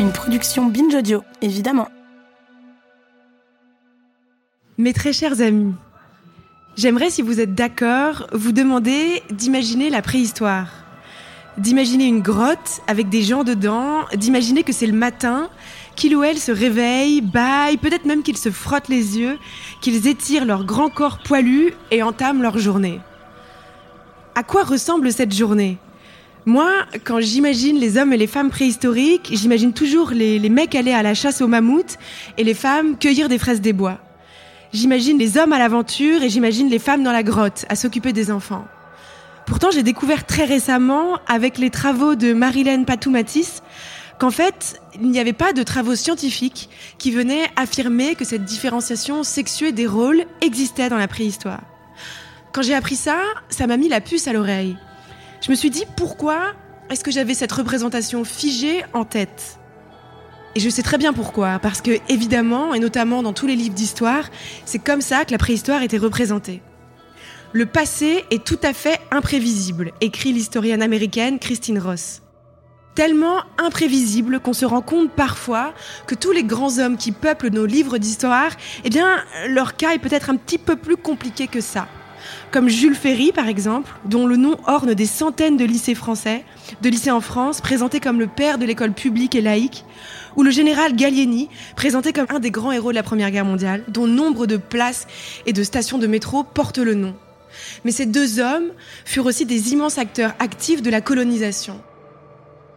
Une production Binge Audio, évidemment. Mes très chers amis, j'aimerais, si vous êtes d'accord, vous demander d'imaginer la préhistoire. D'imaginer une grotte avec des gens dedans, d'imaginer que c'est le matin, qu'il ou elle se réveille, baille, peut-être même qu'ils se frottent les yeux, qu'ils étirent leur grand corps poilu et entament leur journée. À quoi ressemble cette journée? Moi, quand j'imagine les hommes et les femmes préhistoriques, j'imagine toujours les, mecs aller à la chasse aux mammouths et les femmes cueillir des fraises des bois. J'imagine les hommes à l'aventure et j'imagine les femmes dans la grotte à s'occuper des enfants. Pourtant, j'ai découvert très récemment, avec les travaux de Marilène Patoumatis, qu'en fait, il n'y avait pas de travaux scientifiques qui venaient affirmer que cette différenciation sexuée des rôles existait dans la préhistoire. Quand j'ai appris ça, ça m'a mis la puce à l'oreille je me suis dit pourquoi est-ce que j'avais cette représentation figée en tête? Et je sais très bien pourquoi, parce que évidemment, et notamment dans tous les livres d'histoire, c'est comme ça que la préhistoire était représentée. Le passé est tout à fait imprévisible, écrit l'historienne américaine Christine Ross. Tellement imprévisible qu'on se rend compte parfois que tous les grands hommes qui peuplent nos livres d'histoire, eh bien, leur cas est peut-être un petit peu plus compliqué que ça comme Jules Ferry par exemple, dont le nom orne des centaines de lycées français, de lycées en France, présenté comme le père de l'école publique et laïque, ou le général Gallieni, présenté comme un des grands héros de la Première Guerre mondiale, dont nombre de places et de stations de métro portent le nom. Mais ces deux hommes furent aussi des immenses acteurs actifs de la colonisation.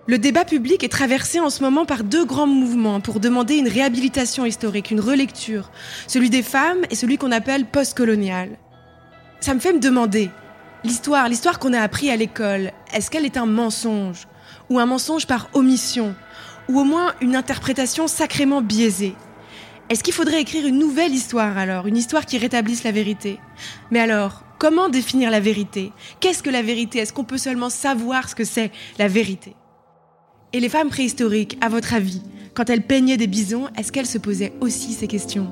Le débat public est traversé en ce moment par deux grands mouvements pour demander une réhabilitation historique, une relecture, celui des femmes et celui qu'on appelle postcolonial ça me fait me demander, l'histoire, l'histoire qu'on a appris à l'école, est-ce qu'elle est un mensonge Ou un mensonge par omission Ou au moins une interprétation sacrément biaisée? Est-ce qu'il faudrait écrire une nouvelle histoire alors Une histoire qui rétablisse la vérité? Mais alors, comment définir la vérité? Qu'est-ce que la vérité? Est-ce qu'on peut seulement savoir ce que c'est la vérité? Et les femmes préhistoriques, à votre avis, quand elles peignaient des bisons, est-ce qu'elles se posaient aussi ces questions?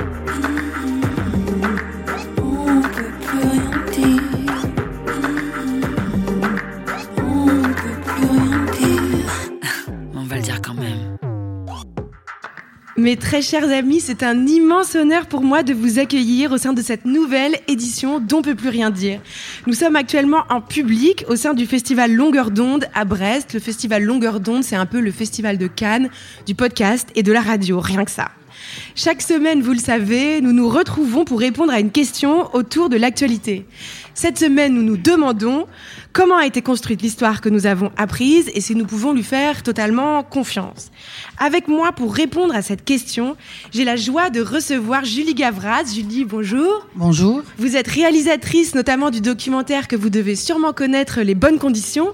Mes très chers amis, c'est un immense honneur pour moi de vous accueillir au sein de cette nouvelle édition d'On peut plus rien dire. Nous sommes actuellement en public au sein du festival Longueur d'onde à Brest. Le festival Longueur d'onde, c'est un peu le festival de Cannes, du podcast et de la radio, rien que ça. Chaque semaine, vous le savez, nous nous retrouvons pour répondre à une question autour de l'actualité. Cette semaine, nous nous demandons comment a été construite l'histoire que nous avons apprise et si nous pouvons lui faire totalement confiance. Avec moi pour répondre à cette question, j'ai la joie de recevoir Julie Gavras. Julie, bonjour. Bonjour. Vous êtes réalisatrice notamment du documentaire que vous devez sûrement connaître, Les Bonnes Conditions,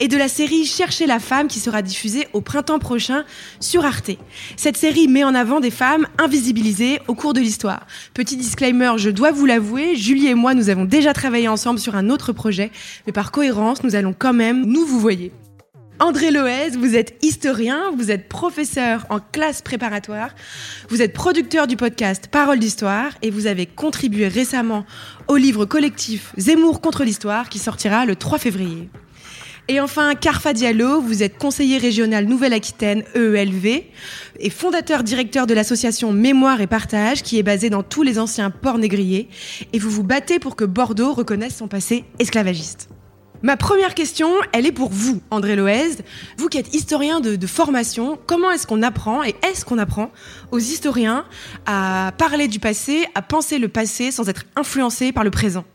et de la série Chercher la femme qui sera diffusée au printemps prochain sur Arte. Cette série met en avant des femmes invisibilisées au cours de l'histoire. Petit disclaimer, je dois vous l'avouer, Julie et moi, nous avons déjà travaillé ensemble sur un autre projet, mais par cohérence, nous allons quand même nous vous voyez. André Loez, vous êtes historien, vous êtes professeur en classe préparatoire, vous êtes producteur du podcast Parole d'Histoire et vous avez contribué récemment au livre collectif Zemmour contre l'Histoire qui sortira le 3 février. Et enfin, Carfa Diallo, vous êtes conseiller régional Nouvelle-Aquitaine EELV et fondateur directeur de l'association Mémoire et Partage qui est basée dans tous les anciens ports négriers et vous vous battez pour que Bordeaux reconnaisse son passé esclavagiste. Ma première question, elle est pour vous, André Loez. Vous qui êtes historien de, formation, comment est-ce qu'on apprend et est-ce qu'on apprend aux historiens à parler du passé, à penser le passé sans être influencé par le présent?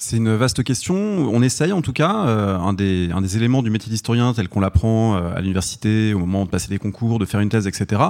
C'est une vaste question. On essaye en tout cas. Euh, un, des, éléments du métier d'historien tel qu'on l'apprend euh, à l'université, au moment de passer des concours, de faire une thèse, etc.,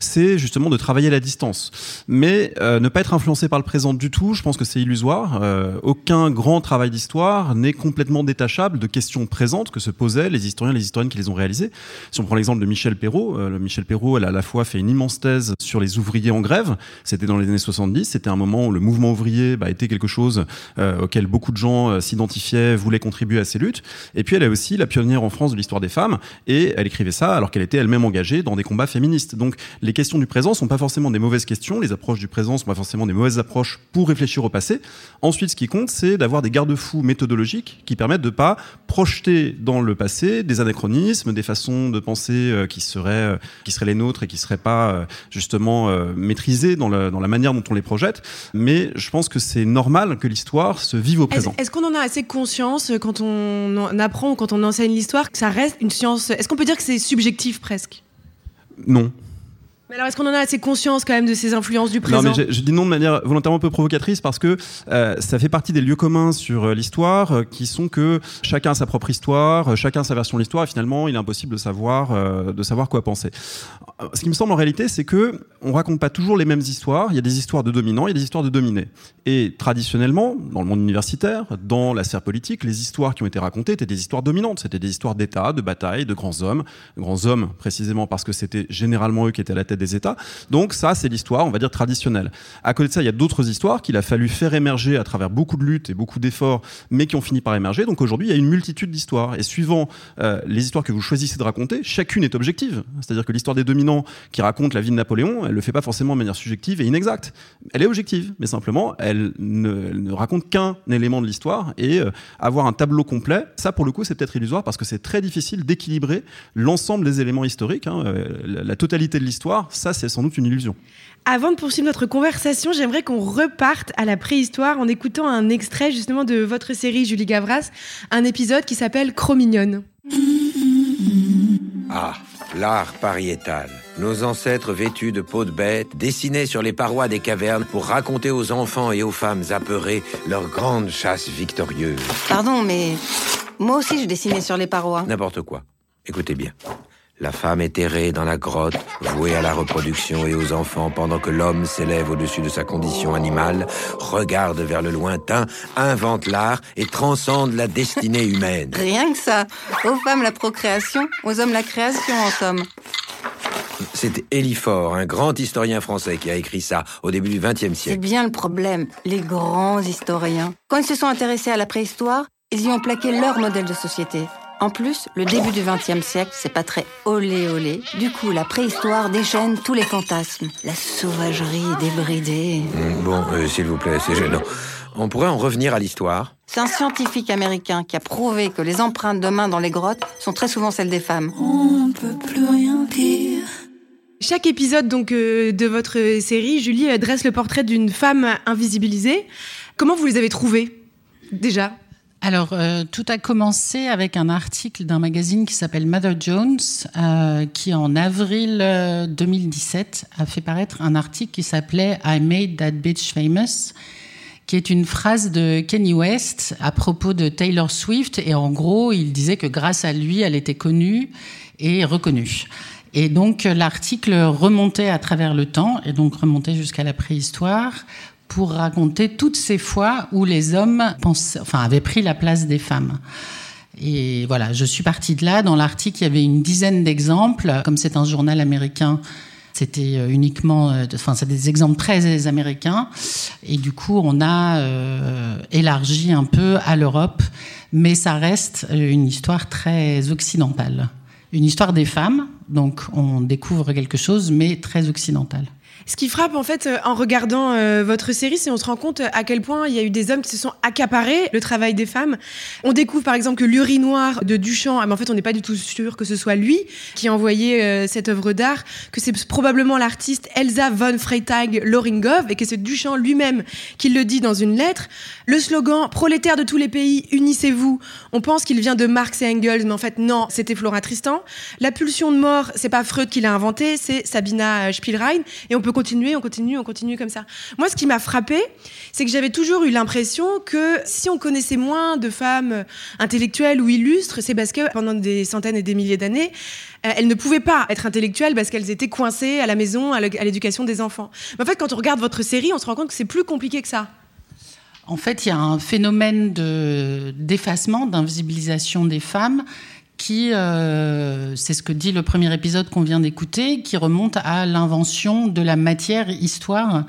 c'est justement de travailler à la distance. Mais euh, ne pas être influencé par le présent du tout, je pense que c'est illusoire. aucun grand travail d'histoire n'est complètement détachable de questions présentes que se posaient les historiens les historiennes qui les ont réalisées. Si on prend l'exemple de Michel Perrault, Michel Perrault, elle a à la fois fait une immense thèse sur les ouvriers en grève. C'était dans les années 70. C'était un moment où le mouvement ouvrier bah, était quelque chose auquel beaucoup de gens euh, s'identifiaient, voulaient contribuer à ces luttes. Et puis elle est aussi la pionnière en France de l'histoire des femmes, et elle écrivait ça alors qu'elle était elle-même engagée dans des combats féministes. Donc les questions du présent sont pas forcément des mauvaises questions, les approches du présent sont pas forcément des mauvaises approches pour réfléchir au passé. Ensuite, ce qui compte, c'est d'avoir des garde-fous méthodologiques qui permettent de pas projeter dans le passé des anachronismes, des façons de penser euh, qui seraient euh, qui seraient les nôtres et qui seraient pas justement maîtrisées dans, dans la manière dont on les projette. Mais je pense que c'est normal que l'histoire se vive au présent. Est-ce qu'on en a assez conscience euh, quand on apprend ou quand on enseigne l'histoire que ça reste une science Est-ce qu'on peut dire que c'est subjectif presque? Non. Mais alors, est-ce qu'on en a assez conscience quand même de ces influences du présent Non, mais je, dis non de manière volontairement un peu provocatrice parce que euh, ça fait partie des lieux communs sur euh, l'histoire euh, qui sont que chacun a sa propre histoire, chacun a sa version de l'histoire et finalement il est impossible de savoir, de savoir quoi penser. Ce qui me semble en réalité, c'est que on raconte pas toujours les mêmes histoires. Il y a des histoires de dominants, il y a des histoires de dominés. Et traditionnellement, dans le monde universitaire, dans la sphère politique, les histoires qui ont été racontées étaient des histoires dominantes. C'était des histoires d'État, de bataille, de grands hommes, grands hommes précisément parce que c'était généralement eux qui étaient à la tête des États. Donc ça, c'est l'histoire, on va dire, traditionnelle. À côté de ça, il y a d'autres histoires qu'il a fallu faire émerger à travers beaucoup de luttes et beaucoup d'efforts, mais qui ont fini par émerger. Donc aujourd'hui, il y a une multitude d'histoires. Et suivant euh, les histoires que vous choisissez de raconter, chacune est objective. C'est-à-dire que l'histoire des dominants qui raconte la vie de Napoléon, elle le fait pas forcément de manière subjective et inexacte. Elle est objective, mais simplement, elle ne, raconte qu'un élément de l'histoire. Et euh, avoir un tableau complet, ça, pour le coup, c'est peut-être illusoire parce que c'est très difficile d'équilibrer l'ensemble des éléments historiques, hein, euh, la totalité de l'histoire ça c'est sans doute une illusion. Avant de poursuivre notre conversation, j'aimerais qu'on reparte à la préhistoire en écoutant un extrait justement de votre série Julie Gavras, un épisode qui s'appelle Cro-Mignonne. Ah, l'art pariétal. Nos ancêtres vêtus de peau de bête dessinaient sur les parois des cavernes pour raconter aux enfants et aux femmes apeurées leur grande chasse victorieuse. Pardon, mais moi aussi je dessinais sur les parois. N'importe quoi. Écoutez bien. La femme est errée dans la grotte, vouée à la reproduction et aux enfants, pendant que l'homme s'élève au-dessus de sa condition animale, regarde vers le lointain, invente l'art et transcende la destinée humaine. Rien que ça. Aux femmes la procréation, aux hommes la création en somme. C'est Fort, un grand historien français, qui a écrit ça au début du XXe siècle. C'est bien le problème, les grands historiens. Quand ils se sont intéressés à la préhistoire, ils y ont plaqué leur modèle de société. En plus, le début du XXe siècle, c'est pas très olé olé. Du coup, la préhistoire déchaîne tous les fantasmes. La sauvagerie débridée. Mm, bon, euh, s'il vous plaît, c'est gênant. On pourrait en revenir à l'histoire C'est un scientifique américain qui a prouvé que les empreintes de mains dans les grottes sont très souvent celles des femmes. On ne peut plus rien dire. Chaque épisode donc euh, de votre série, Julie euh, dresse le portrait d'une femme invisibilisée. Comment vous les avez trouvées déjà? Alors, euh, tout a commencé avec un article d'un magazine qui s'appelle Mother Jones, euh, qui en avril 2017 euh, a fait paraître un article qui s'appelait I Made That Bitch Famous, qui est une phrase de Kenny West à propos de Taylor Swift. Et en gros, il disait que grâce à lui, elle était connue et reconnue. Et donc l'article remontait à travers le temps, et donc remontait jusqu'à la préhistoire, pour raconter toutes ces fois où les hommes avaient pris la place des femmes. Et voilà, je suis partie de là. Dans l'article, il y avait une dizaine d'exemples. Comme c'est un journal américain, c'était euh, uniquement, euh, enfin, c'est des exemples très américains. Et du coup, on a euh, élargi un peu à l'Europe, mais ça reste une histoire très occidentale. Une histoire des femmes, donc on découvre quelque chose, mais très occidental. Ce qui frappe en fait euh, en regardant euh, votre série, c'est on se rend compte à quel point il y a eu des hommes qui se sont accaparés le travail des femmes. On découvre par exemple que l'urinoir de Duchamp, ah, mais en fait on n'est pas du tout sûr que ce soit lui qui a envoyé euh, cette œuvre d'art, que c'est probablement l'artiste Elsa von Freytag Loringov et que c'est Duchamp lui-même qui le dit dans une lettre. Le slogan prolétaires de tous les pays, unissez-vous. On pense qu'il vient de Marx et Engels, mais en fait non, c'était Flora Tristan. La pulsion de mort, c'est pas Freud qui l'a inventé, c'est Sabina Spielrein. Et on peut continuer, on continue, on continue comme ça. Moi, ce qui m'a frappé, c'est que j'avais toujours eu l'impression que si on connaissait moins de femmes intellectuelles ou illustres, c'est parce que pendant des centaines et des milliers d'années, euh, elles ne pouvaient pas être intellectuelles parce qu'elles étaient coincées à la maison, à l'éducation des enfants. Mais en fait, quand on regarde votre série, on se rend compte que c'est plus compliqué que ça. En fait, il y a un phénomène d'effacement, d'invisibilisation des femmes qui, euh, c'est ce que dit le premier épisode qu'on vient d'écouter, qui remonte à l'invention de la matière histoire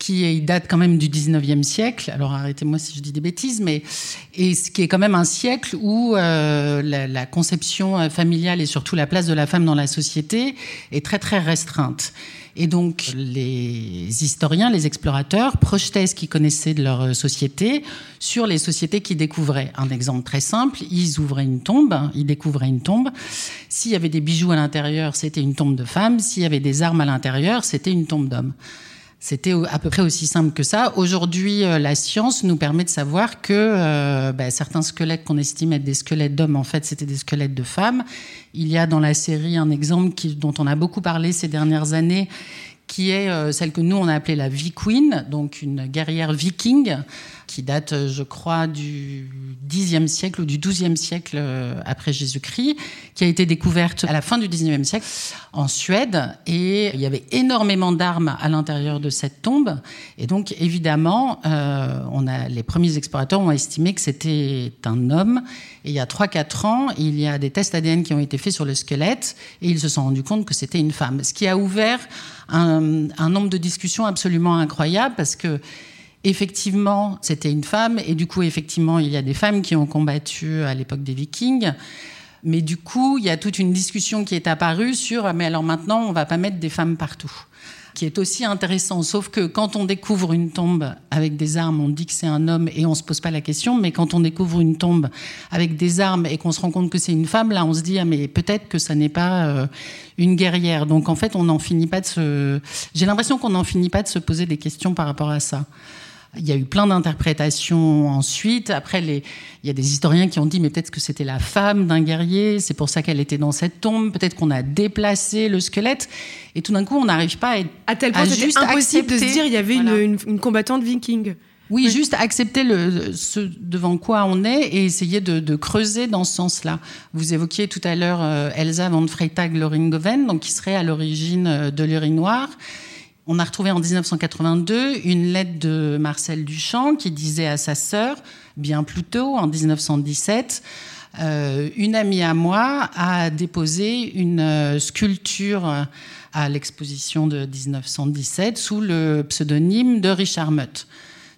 qui date quand même du 19e siècle. Alors arrêtez-moi si je dis des bêtises, mais et ce qui est quand même un siècle où euh, la, la, conception familiale et surtout la place de la femme dans la société est très très restreinte. Et donc, les historiens, les explorateurs projetaient ce qu'ils connaissaient de leur société sur les sociétés qu'ils découvraient. Un exemple très simple, ils ouvraient une tombe, ils découvraient une tombe. S'il y avait des bijoux à l'intérieur, c'était une tombe de femme. S'il y avait des armes à l'intérieur, c'était une tombe d'homme. C'était à peu près aussi simple que ça. Aujourd'hui, euh, la science nous permet de savoir que euh, bah, certains squelettes qu'on estime être des squelettes d'hommes, en fait, c'était des squelettes de femmes. Il y a dans la série un exemple dont on a beaucoup parlé ces dernières années, qui est euh, celle que nous on a appelée la V-Queen, donc une guerrière viking qui date, euh, je crois, du Xe siècle ou du XIIe siècle euh, après Jésus-Christ, qui a été découverte à la fin du XIXe siècle en Suède. Et il y avait énormément d'armes à l'intérieur de cette tombe. Et donc, évidemment, euh, on a, les premiers explorateurs ont estimé que c'était un homme. Et il y a 3-4 ans, il y a des tests ADN qui ont été faits sur le squelette et ils se sont rendus compte que c'était une femme. Ce qui a ouvert un, un nombre de discussions absolument incroyables parce que effectivement, c'était une femme, et du coup, effectivement, il y a des femmes qui ont combattu à l'époque des Vikings. Mais du coup, il y a toute une discussion qui est apparue sur, mais alors maintenant, on va pas mettre des femmes partout qui est aussi intéressant. Sauf que quand on découvre une tombe avec des armes, on dit que c'est un homme et on se pose pas la question. Mais quand on découvre une tombe avec des armes et qu'on se rend compte que c'est une femme, là, on se dit ah mais peut-être que ça n'est pas euh, une guerrière. Donc en fait, on n'en finit pas de se. J'ai l'impression qu'on n'en finit pas de se poser des questions par rapport à ça. Il y a eu plein d'interprétations ensuite. Après, les... il y a des historiens qui ont dit, mais peut-être que c'était la femme d'un guerrier, c'est pour ça qu'elle était dans cette tombe. Peut-être qu'on a déplacé le squelette. Et tout d'un coup, on n'arrive pas à, être, à tel point c'était impossible de se dire il y avait une, une, combattante viking. Oui, juste accepter le, ce devant quoi on est et essayer de, de creuser dans ce sens-là. Vous évoquiez tout à l'heure euh, Elsa von Freytag-Loringoven, donc qui serait à l'origine euh, de l'urinoir. On a retrouvé en 1982 une lettre de Marcel Duchamp qui disait à sa sœur, bien plus tôt, en 1917, euh, une amie à moi a déposé une euh, sculpture à l'exposition de 1917 sous le pseudonyme de Richard Mutt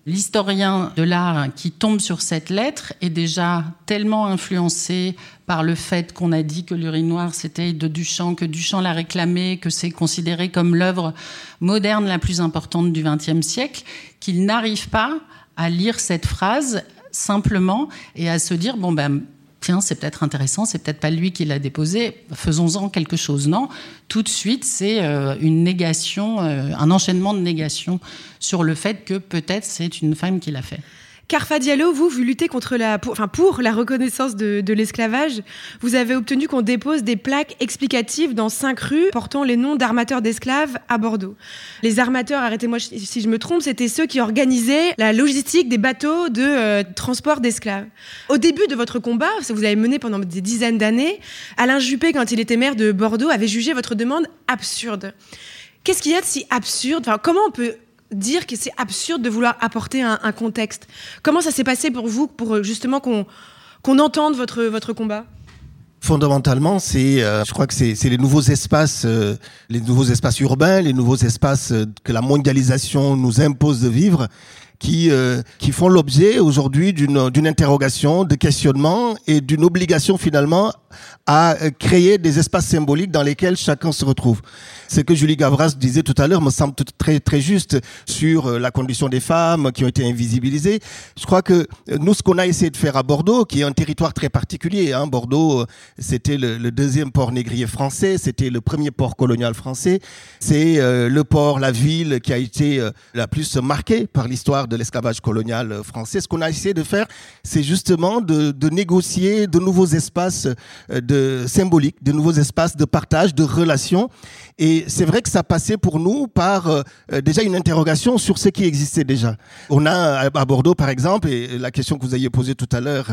l'historien de l'art qui tombe sur cette lettre est déjà tellement influencé par le fait qu'on a dit que l'urinoir c'était de Duchamp, que Duchamp l'a réclamé, que c'est considéré comme l'œuvre moderne la plus importante du XXe siècle, qu'il n'arrive pas à lire cette phrase simplement et à se dire bon ben tiens, c'est peut-être intéressant, c'est peut-être pas lui qui l'a déposé, faisons-en quelque chose. Non, tout de suite, c'est euh, une négation, euh, un enchaînement de négations sur le fait que peut-être c'est une femme qui l'a fait. Carfa Diallo, vous, vous luttez contre la, pour, enfin, pour la reconnaissance de, l'esclavage. Vous avez obtenu qu'on dépose des plaques explicatives dans cinq rues portant les noms d'armateurs d'esclaves à Bordeaux. Les armateurs, arrêtez-moi si je me trompe, c'était ceux qui organisaient la logistique des bateaux de euh, transport d'esclaves. Au début de votre combat, que vous avez mené pendant des dizaines d'années, Alain Juppé, quand il était maire de Bordeaux, avait jugé votre demande absurde. Qu'est-ce qu'il y a de si absurde? Comment on peut dire que c'est absurde de vouloir apporter un, contexte. Comment ça s'est passé pour vous, pour euh, justement qu'on entende votre, votre combat? Fondamentalement, c'est, euh, je crois que c'est les nouveaux espaces, euh, les nouveaux espaces urbains, les nouveaux espaces que la mondialisation nous impose de vivre, qui qui font l'objet aujourd'hui d'une d'une interrogation, de questionnement et d'une obligation finalement à créer des espaces symboliques dans lesquels chacun se retrouve ce que Julie Gavras disait tout à l'heure me semble très très juste sur euh, la condition des femmes qui ont été invisibilisées. Je crois que euh, nous, ce qu'on a essayé de faire à Bordeaux, qui est un territoire très particulier, hein, Bordeaux, euh, c'était le, deuxième port négrier français, c'était le premier port colonial français, c'est le port, la ville qui a été la plus marquée par l'histoire de l'esclavage colonial français. Ce qu'on a essayé de faire, c'est justement de, négocier de nouveaux espaces de symboliques, de nouveaux espaces de partage, de relations. Et c'est vrai que ça passait pour nous par déjà une interrogation sur ce qui existait déjà. On a à Bordeaux, par exemple, et la question que vous aviez posée tout à l'heure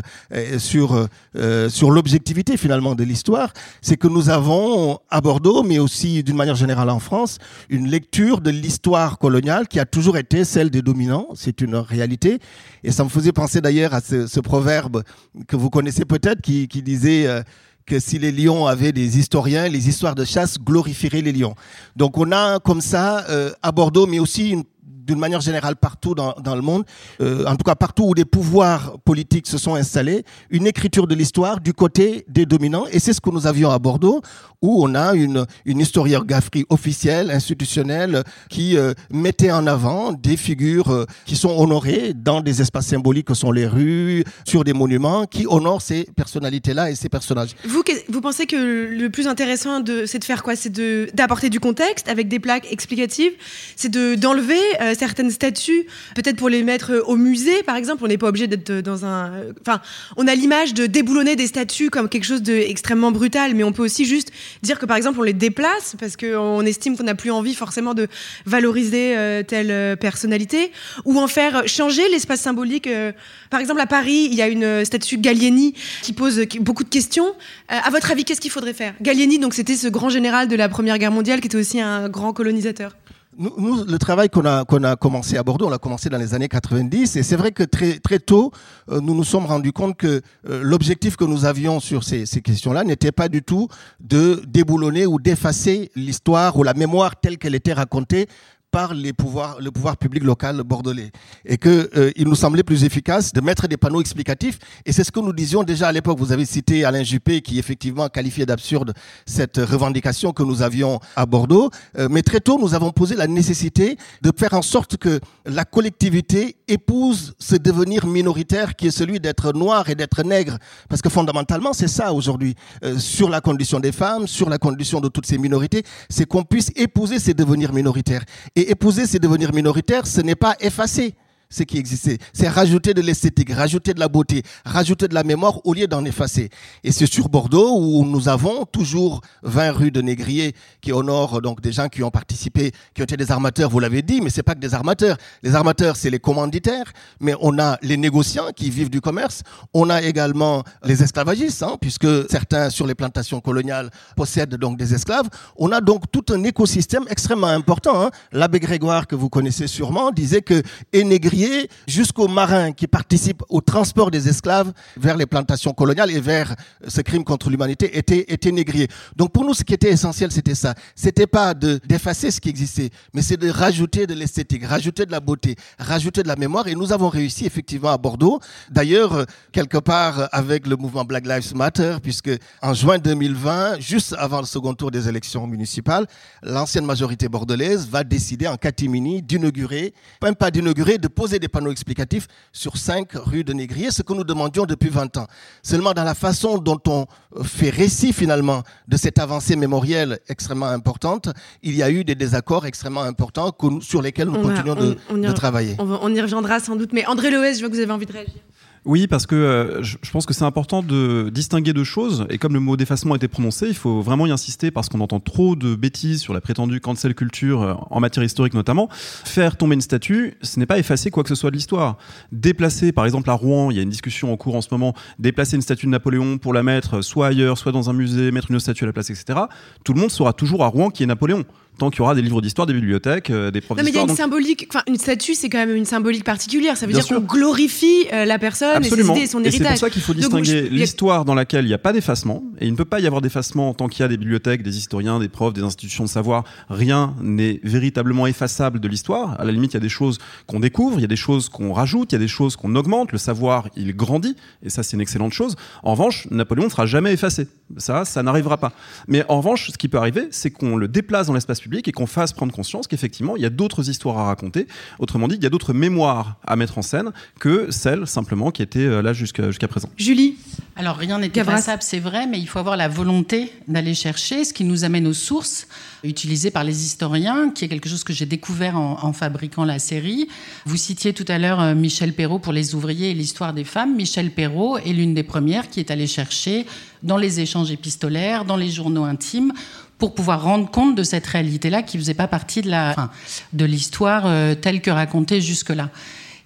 sur euh, sur l'objectivité finalement de l'histoire, c'est que nous avons à Bordeaux, mais aussi d'une manière générale en France, une lecture de l'histoire coloniale qui a toujours été celle des dominants. C'est une réalité. Et ça me faisait penser d'ailleurs à ce, proverbe que vous connaissez peut-être qui, disait euh, que si les lions avaient des historiens, les histoires de chasse glorifieraient les lions. Donc on a comme ça euh, à Bordeaux, mais aussi une d'une manière générale partout dans, dans le monde, euh, en tout cas partout où des pouvoirs politiques se sont installés, une écriture de l'histoire du côté des dominants. Et c'est ce que nous avions à Bordeaux, où on a une, une historiographie officielle, institutionnelle, qui euh, mettait en avant des figures euh, qui sont honorées dans des espaces symboliques que sont les rues, sur des monuments, qui honorent ces personnalités-là et ces personnages. Vous, vous pensez que le plus intéressant, c'est de faire quoi? C'est d'apporter du contexte avec des plaques explicatives? C'est d'enlever certaines statues, peut-être pour les mettre au musée, par exemple. On n'est pas obligé d'être dans un. Enfin, on a l'image de déboulonner des statues comme quelque chose d'extrêmement brutal, mais on peut aussi juste dire que, par exemple, on les déplace parce qu'on estime qu'on n'a plus envie forcément de valoriser euh, telle euh, personnalité, ou en faire changer l'espace symbolique. Euh. par exemple, à Paris, il y a une statue Gallieni qui pose beaucoup de questions. à votre avis, qu'est-ce qu'il faudrait faire? Gallieni, donc, c'était ce grand général de la Première Guerre mondiale qui était aussi un grand colonisateur. Nous, le travail qu'on a, qu'on a commencé à Bordeaux, on l'a commencé dans les années 90, et c'est vrai que très, très tôt, euh, nous nous sommes rendus compte que euh, l'objectif que nous avions sur ces, ces questions-là n'était pas du tout de déboulonner ou d'effacer l'histoire ou la mémoire telle qu'elle était racontée par le pouvoir public local bordelais. Et que euh, il nous semblait plus efficace de mettre des panneaux explicatifs. Et c'est ce que nous disions déjà à l'époque. Vous avez cité Alain Juppé qui effectivement qualifiait d'absurde cette revendication que nous avions à Bordeaux. Euh, mais très tôt, nous avons posé la nécessité de faire en sorte que la collectivité épouse ce devenir minoritaire qui est celui d'être noir et d'être nègre. Parce que fondamentalement, c'est ça aujourd'hui. Euh, sur la condition des femmes, sur la condition de toutes ces minorités, c'est qu'on puisse épouser ces devenirs minoritaires. Et épouser, c'est devenir minoritaire, ce n'est pas effacer ce qui existait. C'est rajouter de l'esthétique, rajouter de la beauté, rajouter de la mémoire au lieu d'en effacer. Et c'est sur Bordeaux où nous avons toujours 20 rues de Négrier qui honorent donc des gens qui ont participé, qui ont été des armateurs, vous l'avez dit, mais c'est pas que des armateurs. Les armateurs, c'est les commanditaires, mais on a les négociants qui vivent du commerce. On a également les esclavagistes, hein, puisque certains sur les plantations coloniales possèdent donc des esclaves. On a donc tout un écosystème extrêmement important. Hein. L'abbé Grégoire, que vous connaissez sûrement, disait que Négrier jusqu'aux marins qui participent au transport des esclaves vers les plantations coloniales et vers ce crime contre l'humanité étaient, étaient négriers. Donc pour nous, ce qui était essentiel, c'était ça. C'était pas d'effacer ce qui existait, mais c'est de rajouter de l'esthétique, rajouter de la beauté, rajouter de la mémoire. Et nous avons réussi effectivement à Bordeaux. D'ailleurs, quelque part avec le mouvement Black Lives Matter, puisque en juin 2020, juste avant le second tour des élections municipales, l'ancienne majorité bordelaise va décider en catimini d'inaugurer, même pas d'inaugurer, de poser des panneaux explicatifs sur cinq rues de Négrier, ce que nous demandions depuis 20 ans. Seulement dans la façon dont on fait récit finalement de cette avancée mémorielle extrêmement importante, il y a eu des désaccords extrêmement importants sur lesquels nous continuons de, travailler. On, y reviendra sans doute, mais André Loès, je vois que vous avez envie de réagir. Oui, parce que euh, je, pense que c'est important de distinguer deux choses. Et comme le mot d'effacement a été prononcé, il faut vraiment y insister parce qu'on entend trop de bêtises sur la prétendue cancel culture euh, en matière historique notamment. Faire tomber une statue, ce n'est pas effacer quoi que ce soit de l'histoire. Déplacer, par exemple à Rouen, il y a une discussion en cours en ce moment, déplacer une statue de Napoléon pour la mettre soit ailleurs, soit dans un musée, mettre une autre statue à la place, etc. Tout le monde saura toujours à Rouen qui est Napoléon tant qu'il y aura des livres d'histoire, des bibliothèques, euh, des profs Non, mais il y a une symbolique, enfin, une statue, c'est quand même une symbolique particulière. Ça veut dire qu'on glorifie euh, la personne et ses idées et son héritage. c'est pour ça qu'il faut distinguer l'histoire dans laquelle il n'y a pas d'effacement, et il ne peut pas y avoir d'effacement tant qu'il y a des bibliothèques, des historiens, des profs, des institutions de savoir. Rien n'est véritablement effaçable de l'histoire. À la limite, il y a des choses qu'on découvre, il y a des choses qu'on rajoute, il y a des choses qu'on augmente. Le savoir, il grandit, et ça, c'est une excellente chose. En revanche, Napoléon ne sera jamais effacé. Ça, ça n'arrivera pas. Mais en revanche, ce qui peut arriver, c'est qu'on le déplace dans l'espace public et qu'on fasse prendre conscience qu'effectivement, il y a d'autres histoires à raconter. Autrement dit, il y a d'autres mémoires à mettre en scène que celles simplement qui étaient euh, là jusqu'à présent. Julie Alors, rien n'est effaçable, c'est vrai, mais il faut avoir la volonté d'aller chercher, ce qui nous amène aux sources. utilisé par les historiens, qui est quelque chose que j'ai découvert en, fabriquant la série. Vous citiez tout à l'heure euh, Michel Perrault pour les ouvriers et l'histoire des femmes. Michel Perrault est l'une des premières qui est allée chercher dans les échanges épistolaires, dans les journaux intimes, pour pouvoir rendre compte de cette réalité-là qui faisait pas partie de la, de l'histoire euh, telle que racontée jusque-là.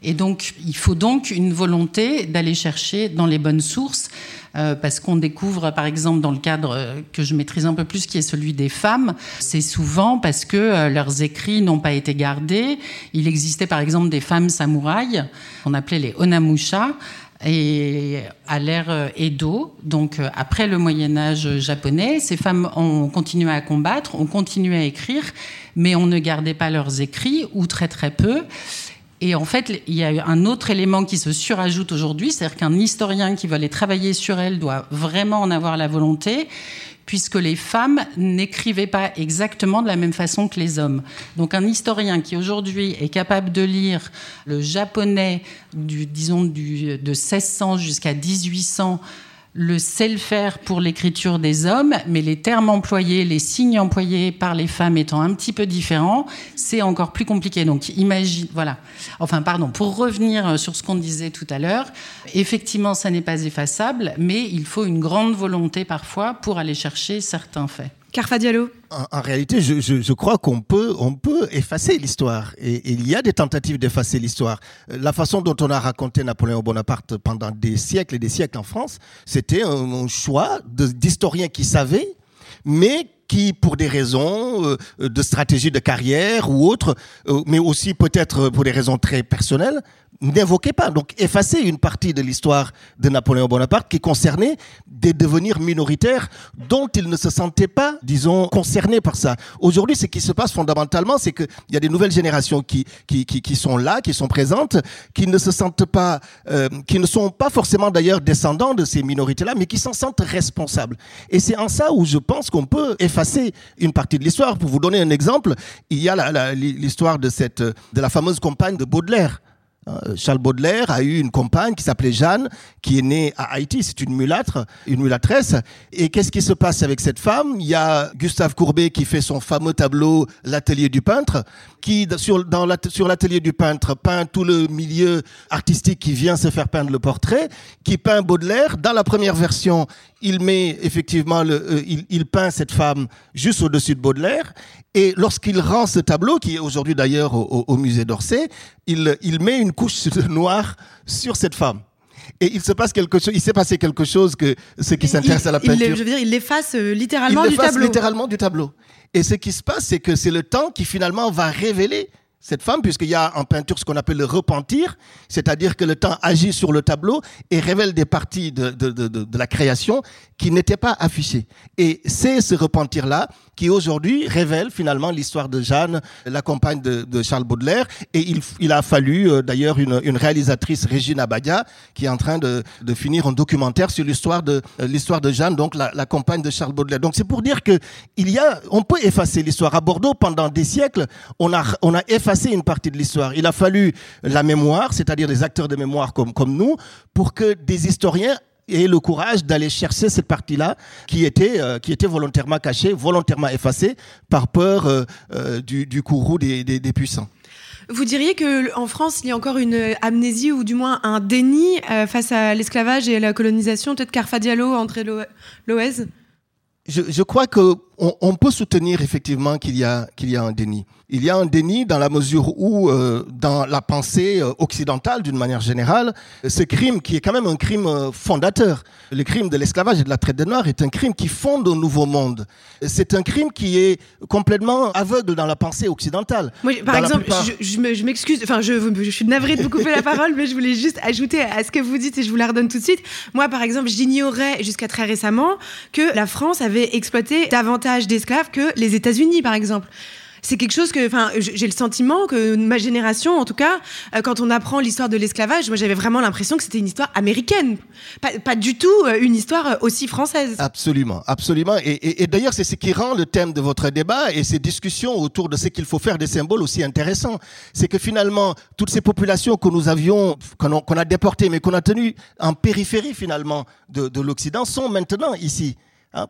Et donc, il faut donc une volonté d'aller chercher dans les bonnes sources, euh, parce qu'on découvre, par exemple, dans le cadre euh, que je maîtrise un peu plus, qui est celui des femmes, c'est souvent parce que euh, leurs écrits n'ont pas été gardés. Il existait, par exemple, des femmes samouraïs, qu'on appelait les onamusha, et à l'ère Edo, donc après le Moyen Âge japonais, ces femmes ont continué à combattre, ont continué à écrire, mais on ne gardait pas leurs écrits, ou très très peu. Et en fait, il y a un autre élément qui se surajoute aujourd'hui, c'est-à-dire qu'un historien qui veut aller travailler sur elle doit vraiment en avoir la volonté, puisque les femmes n'écrivaient pas exactement de la même façon que les hommes. Donc un historien qui aujourd'hui est capable de lire le japonais disons, de 1600 jusqu'à 1800 le sait le faire pour l'écriture des hommes, mais les termes employés, les signes employés par les femmes étant un petit peu différents, c'est encore plus compliqué. Donc imagine, voilà. Enfin, pardon, pour revenir sur ce qu'on disait tout à l'heure, effectivement, ça n'est pas effaçable, mais il faut une grande volonté parfois pour aller chercher certains faits. Carfa Diallo en, réalité, je, crois qu'on peut, on peut effacer l'histoire. Et, il y a des tentatives d'effacer l'histoire. La façon dont on a raconté Napoléon Bonaparte pendant des siècles et des siècles en France, c'était un, choix d'historiens qui savaient, mais qui, pour des raisons euh, de stratégie de carrière ou autre, euh, mais aussi peut-être pour des raisons très personnelles, n'invoquait pas, donc effacer une partie de l'histoire de Napoléon Bonaparte qui concernait des devenirs minoritaires dont il ne se sentait pas, disons, concerné par ça. Aujourd'hui, ce qui se passe fondamentalement, c'est qu'il y a des nouvelles générations qui, qui, qui, qui, sont là, qui sont présentes, qui ne se sentent pas, euh, qui ne sont pas forcément d'ailleurs descendants de ces minorités-là, mais qui s'en sentent responsables. Et c'est en ça où je pense qu'on peut effacer une partie de l'histoire. Pour vous donner un exemple, il y a l'histoire de cette, de la fameuse compagne de Baudelaire. Euh, Charles Baudelaire a eu une compagne qui s'appelait Jeanne, qui est née à Haïti. C'est une mulâtre, une mulâtresse. Et qu'est-ce qui se passe avec cette femme? Il y a Gustave Courbet qui fait son fameux tableau L'atelier du peintre, qui sur, l'atelier du peintre peint tout le milieu artistique qui vient se faire peindre le portrait, qui peint Baudelaire. Dans la première version, il met effectivement, euh, il, peint cette femme juste au-dessus de Baudelaire. Et lorsqu'il rend ce tableau, qui est aujourd'hui d'ailleurs au, au, musée d'Orsay, il, il met une couche noire sur cette femme. Et il se passe quelque chose, il s'est passé quelque chose que ceux qui s'intéressent à la peinture. Il, je veux dire, il l'efface euh, littéralement il du tableau. littéralement du tableau. Et ce qui se passe, c'est que c'est le temps qui finalement va révéler cette femme, puisqu'il y a en peinture ce qu'on appelle le repentir, c'est-à-dire que le temps agit sur le tableau et révèle des parties de, la création qui n'étaient pas affichées. Et c'est ce repentir-là qui aujourd'hui révèle finalement l'histoire de Jeanne, la compagne de, Charles Baudelaire. Et il, a fallu euh, d'ailleurs une, réalisatrice, Régine Abadia, qui est en train de, finir un documentaire sur l'histoire de euh, l'histoire de Jeanne, donc la, compagne de Charles Baudelaire. Donc c'est pour dire que y a, on peut effacer l'histoire. À Bordeaux, pendant des siècles, on a, on a effacé une partie de l'histoire. Il a fallu la mémoire, c'est-à-dire des acteurs de mémoire comme, comme nous, pour que des historiens et le courage d'aller chercher cette partie-là qui était euh, qui était volontairement cachée, volontairement effacée par peur euh, euh, du, du courroux des, des, des, puissants. Vous diriez que en France, il y a encore une amnésie ou du moins un déni face à l'esclavage et à la colonisation, peut-être Carfa Diallo, André Loez je, je crois que on, on, peut soutenir effectivement qu'il y a qu'il y a un déni. Il y a un déni dans la mesure où, euh, dans la pensée euh, occidentale, d'une manière générale, ce crime qui est quand même un crime euh, fondateur, le crime de l'esclavage et de la traite des Noirs est un crime qui fonde au Nouveau Monde. C'est un crime qui est complètement aveugle dans la pensée occidentale. Moi, par exemple, je, je m'excuse, enfin, je, je, suis navrée de vous couper la parole, mais je voulais juste ajouter à ce que vous dites et je vous la redonne tout de suite. Moi, par exemple, j'ignorais jusqu'à très récemment que la France avait exploité davantage d'esclaves que les États-Unis, par exemple c'est quelque chose que, enfin, j'ai le sentiment que ma génération, en tout cas, euh, quand on apprend l'histoire de l'esclavage, moi j'avais vraiment l'impression que c'était une histoire américaine, pas, du tout euh, une histoire euh, aussi française. Absolument, absolument. Et, d'ailleurs, c'est ce qui rend le thème de votre débat et ces discussions autour de ce qu'il faut faire des symboles aussi intéressants. C'est que finalement, toutes ces populations que nous avions, qu'on a déportées, mais qu'on a tenues en périphérie finalement de, de l'Occident, sont maintenant ici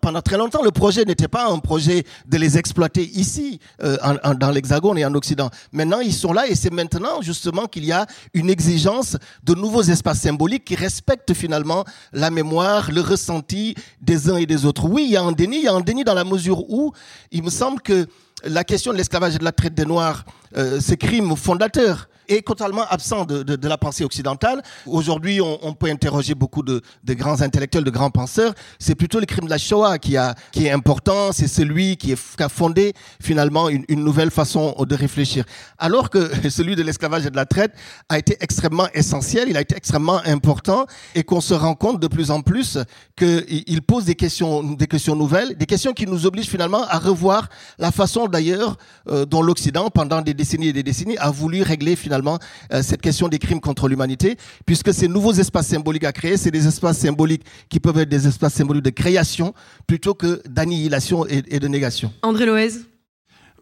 pendant très longtemps, le projet n'était pas un projet de les exploiter ici, euh, dans l'Hexagone et en Occident. Maintenant, ils sont là et c'est maintenant justement qu'il y a une exigence de nouveaux espaces symboliques qui respectent finalement la mémoire, le ressenti des uns et des autres. Oui, il y a un déni, il y a un déni dans la mesure où il me semble que la question de l'esclavage et de la traite des Noirs, euh, ce crime fondateur, est totalement absent de, la pensée occidentale. Aujourd'hui, on, peut interroger beaucoup de, grands intellectuels, de grands penseurs. C'est plutôt le crime de la Shoah qui, est important. C'est celui qui, a fondé finalement une, nouvelle façon de réfléchir. Alors que celui de l'esclavage et de la traite a été extrêmement essentiel, il a été extrêmement important et qu'on se rend compte de plus en plus qu'il pose des questions, des questions nouvelles, des questions qui nous obligent finalement à revoir la façon d'ailleurs euh, dont l'Occident, pendant des décennies et des décennies, a voulu régler finalement finalement euh, cette question des crimes contre l'humanité, puisque ces nouveaux espaces symboliques à créer, c'est des espaces symboliques qui peuvent être des espaces symboliques de création plutôt que d'annihilation et, et de négation. André Loez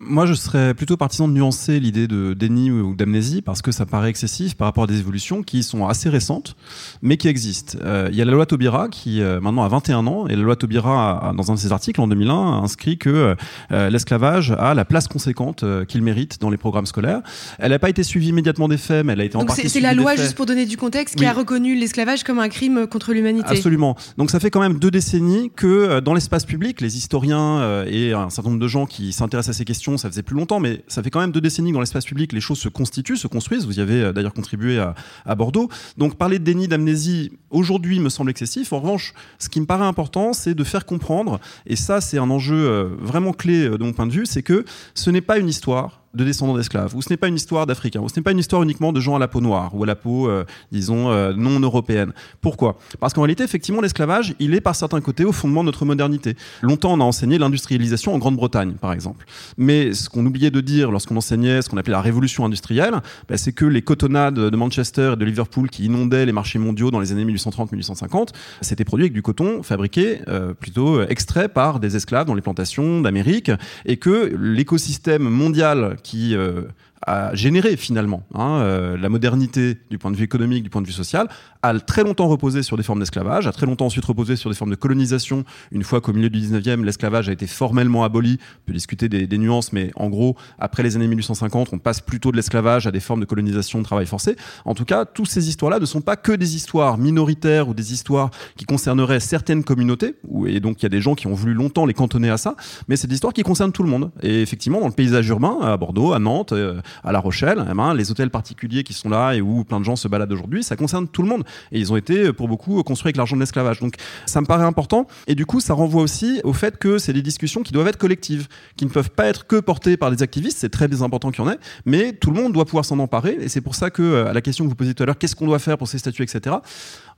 moi, je serais plutôt partisan de nuancer l'idée de déni ou d'amnésie parce que ça paraît excessif par rapport à des évolutions qui sont assez récentes, mais qui existent. Euh, il y a la loi Taubira qui euh, maintenant a 21 ans et la loi Taubira, a, dans un de ses articles en 2001, a inscrit que euh, l'esclavage a la place conséquente qu'il mérite dans les programmes scolaires. Elle n'a pas été suivie immédiatement des faits, mais elle a été Donc en partie c'est la loi, juste pour donner du contexte, qui Oui. a reconnu l'esclavage comme un crime contre l'humanité. Absolument. Donc ça fait quand même deux décennies que dans l'espace public, les historiens et un certain nombre de gens qui s'intéressent à ces questions, ça faisait plus longtemps, mais ça fait quand même deux décennies que dans l'espace public, les choses se constituent, se construisent. Vous y avez euh, d'ailleurs contribué à, Bordeaux. Donc parler de déni, d'amnésie, aujourd'hui me semble excessif. En revanche, ce qui me paraît important, c'est de faire comprendre, et ça c'est un enjeu euh, vraiment clé euh, de mon point de vue, c'est que ce n'est pas une histoire de descendants d'esclaves, ou ce n'est pas une histoire d'Africains, ou ce n'est pas une histoire uniquement de gens à la peau noire, ou à la peau, euh, disons, euh, non européenne. Pourquoi? Parce qu'en réalité, effectivement, l'esclavage, il est par certains côtés au fondement de notre modernité. Longtemps, on a enseigné l'industrialisation en Grande-Bretagne, par exemple. Mais ce qu'on oubliait de dire lorsqu'on enseignait ce qu'on appelait la révolution industrielle, bah, c'est que les cotonnades de Manchester et de Liverpool qui inondaient les marchés mondiaux dans les années 1830-1850, c'était produit avec du coton fabriqué, euh, plutôt extrait par des esclaves dans les plantations d'Amérique, et que l'écosystème mondial qui euh, a généré finalement hein, euh, la modernité du point de vue économique, du point de vue social, a très longtemps reposé sur des formes d'esclavage, a très longtemps ensuite reposé sur des formes de colonisation, une fois qu'au milieu du 19e, l'esclavage a été formellement aboli, on peut discuter des, des, nuances, mais en gros, après les années 1850, on passe plutôt de l'esclavage à des formes de colonisation, de travail forcé. En tout cas, toutes ces histoires-là ne sont pas que des histoires minoritaires ou des histoires qui concerneraient certaines communautés, et donc il y a des gens qui ont voulu longtemps les cantonner à ça, mais c'est des histoires qui concernent tout le monde. Et effectivement, dans le paysage urbain, à Bordeaux, à Nantes, euh, à La Rochelle, eh ben, les hôtels particuliers qui sont là et où plein de gens se baladent aujourd'hui, ça concerne tout le monde. Et ils ont été, pour beaucoup, construits avec l'argent de l'esclavage. Donc ça me paraît important. Et du coup, ça renvoie aussi au fait que c'est des discussions qui doivent être collectives, qui ne peuvent pas être que portées par des activistes. C'est très important qu'il y en ait, mais tout le monde doit pouvoir s'en emparer. Et c'est pour ça que, à la question que vous posiez tout à l'heure, qu'est-ce qu'on doit faire pour ces statuts, etc.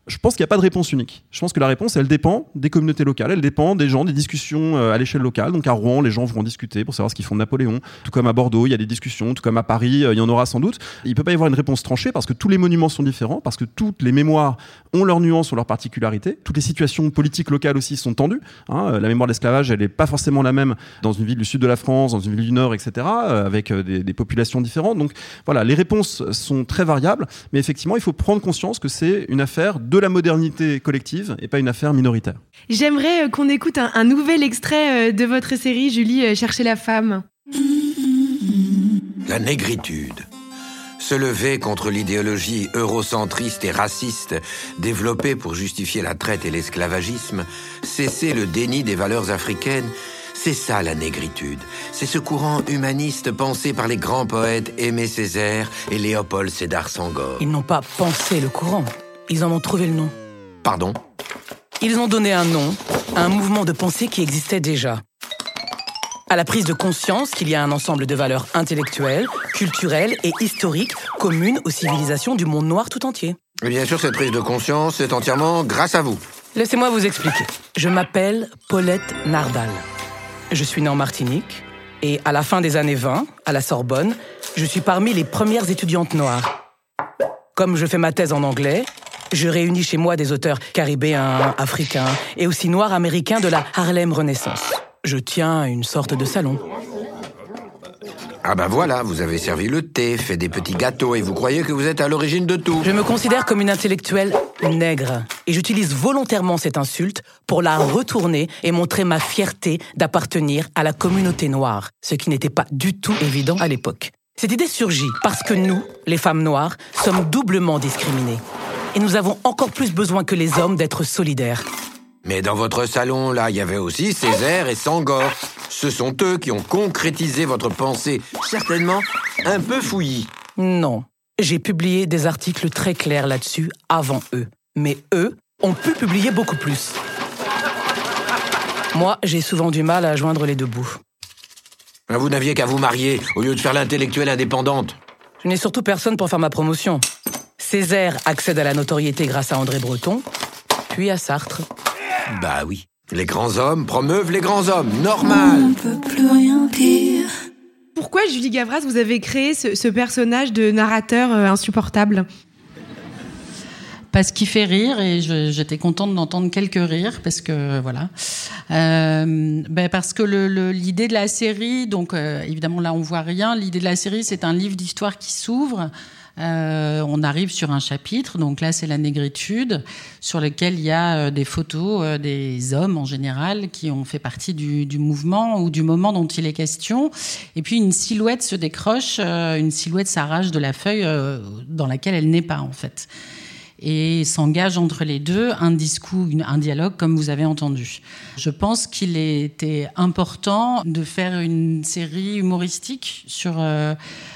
Je pense qu'il n'y a pas de réponse unique. Je pense que la réponse, elle dépend des communautés locales, elle dépend des gens, des discussions euh, à l'échelle locale. Donc à Rouen, les gens vont discuter pour savoir ce qu'ils font de Napoléon. Tout comme à Bordeaux, il y a des discussions. Tout comme à Paris, euh, il y en aura sans doute. Il ne peut pas y avoir une réponse tranchée parce que tous les monuments sont différents, parce que toutes les mémoires ont leurs nuances, ont leurs particularités. Toutes les situations politiques locales aussi sont tendues. Hein. Euh, La mémoire de l'esclavage, elle n'est pas forcément la même dans une ville du sud de la France, dans une ville du nord, etc., avec des, populations différentes. Donc voilà, les réponses sont très variables, mais effectivement, il faut prendre conscience que c'est une affaire la modernité collective et pas une affaire minoritaire. J'aimerais euh, qu'on écoute un, un, nouvel extrait euh, de votre série, Julie, euh, Chercher la femme. La négritude. Se lever contre l'idéologie eurocentriste et raciste développée pour justifier la traite et l'esclavagisme, cesser le déni des valeurs africaines, c'est ça la négritude. C'est ce courant humaniste pensé par les grands poètes Aimé Césaire et Léopold Sédar Senghor. Ils n'ont pas pensé le courant, ils en ont trouvé le nom. Pardon Ils ont donné un nom à un mouvement de pensée qui existait déjà. À la prise de conscience qu'il y a un ensemble de valeurs intellectuelles, culturelles et historiques communes aux civilisations du monde noir tout entier. Et bien sûr, cette prise de conscience est entièrement grâce à vous. Laissez-moi vous expliquer. Je m'appelle Paulette Nardal. Je suis née en Martinique et à la fin des années 20, à la Sorbonne, je suis parmi les premières étudiantes noires. Comme je fais ma thèse en anglais, je réunis chez moi des auteurs caribéens, africains et aussi noirs américains de la Harlem Renaissance. Je tiens une sorte de salon. Ah bah voilà, vous avez servi le thé, fait des petits gâteaux et vous croyez que vous êtes à l'origine de tout. Je me considère comme une intellectuelle nègre. Et j'utilise volontairement cette insulte pour la retourner et montrer ma fierté d'appartenir à la communauté noire, ce qui n'était pas du tout évident à l'époque. Cette idée surgit parce que nous, les femmes noires, sommes doublement discriminées. Et nous avons encore plus besoin que les hommes d'être solidaires. Mais dans votre salon, là, il y avait aussi Césaire et Sangor. Ce sont eux qui ont concrétisé votre pensée, certainement un peu fouillie. Non. J'ai publié des articles très clairs là-dessus avant eux. Mais eux ont pu publier beaucoup plus. Moi, j'ai souvent du mal à joindre les deux bouts. Ah, Vous n'aviez qu'à vous marier au lieu de faire l'intellectuelle indépendante. Je n'ai surtout personne pour faire ma promotion. Césaire accède à la notoriété grâce à André Breton, puis à Sartre. Bah oui. Les grands hommes promeuvent les grands hommes, normal. On peut plus rien dire. Pourquoi, Julie Gavras, vous avez créé ce, ce personnage de narrateur euh, insupportable? Parce qu'il fait rire et j'étais contente d'entendre quelques rires parce que voilà Euh, ben parce que le- le- l'idée de la série donc euh, évidemment là on voit rien l'idée de la série c'est un livre d'histoire qui s'ouvre Euh, on arrive sur un chapitre, donc là c'est la négritude, sur lequel il y a euh, des photos euh, des hommes en général qui ont fait partie du, mouvement ou du moment dont il est question. Et puis une silhouette se décroche, une silhouette s'arrache de la feuille dans laquelle elle n'est pas en fait et s'engage entre les deux un discours, un dialogue comme vous avez entendu. Je pense qu'il était important de faire une série humoristique sur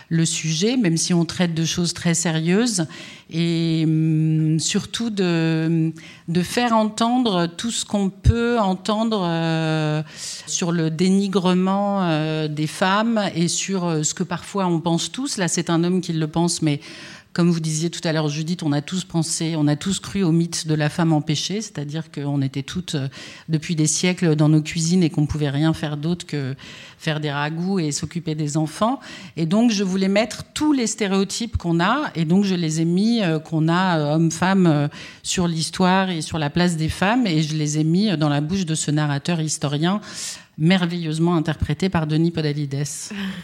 le sujet, même si on traite de choses très sérieuses, et hum, surtout de, de faire entendre tout ce qu'on peut entendre euh, sur le dénigrement euh, des femmes et sur euh, ce que parfois on pense tous. Là, c'est un homme qui le pense, mais comme vous disiez tout à l'heure, Judith, on a tous pensé, on a tous cru au mythe de la femme empêchée, c'est-à-dire qu'on était toutes euh, depuis des siècles dans nos cuisines et qu'on pouvait rien faire d'autre que faire des ragoûts et s'occuper des enfants. Et donc, je voulais mettre tous les stéréotypes qu'on a, et donc je les ai mis, euh, qu'on a euh, hommes-femmes sur l'histoire et sur la place des femmes, et je les ai mis dans la bouche de ce narrateur historien merveilleusement interprété par Denis Podalides.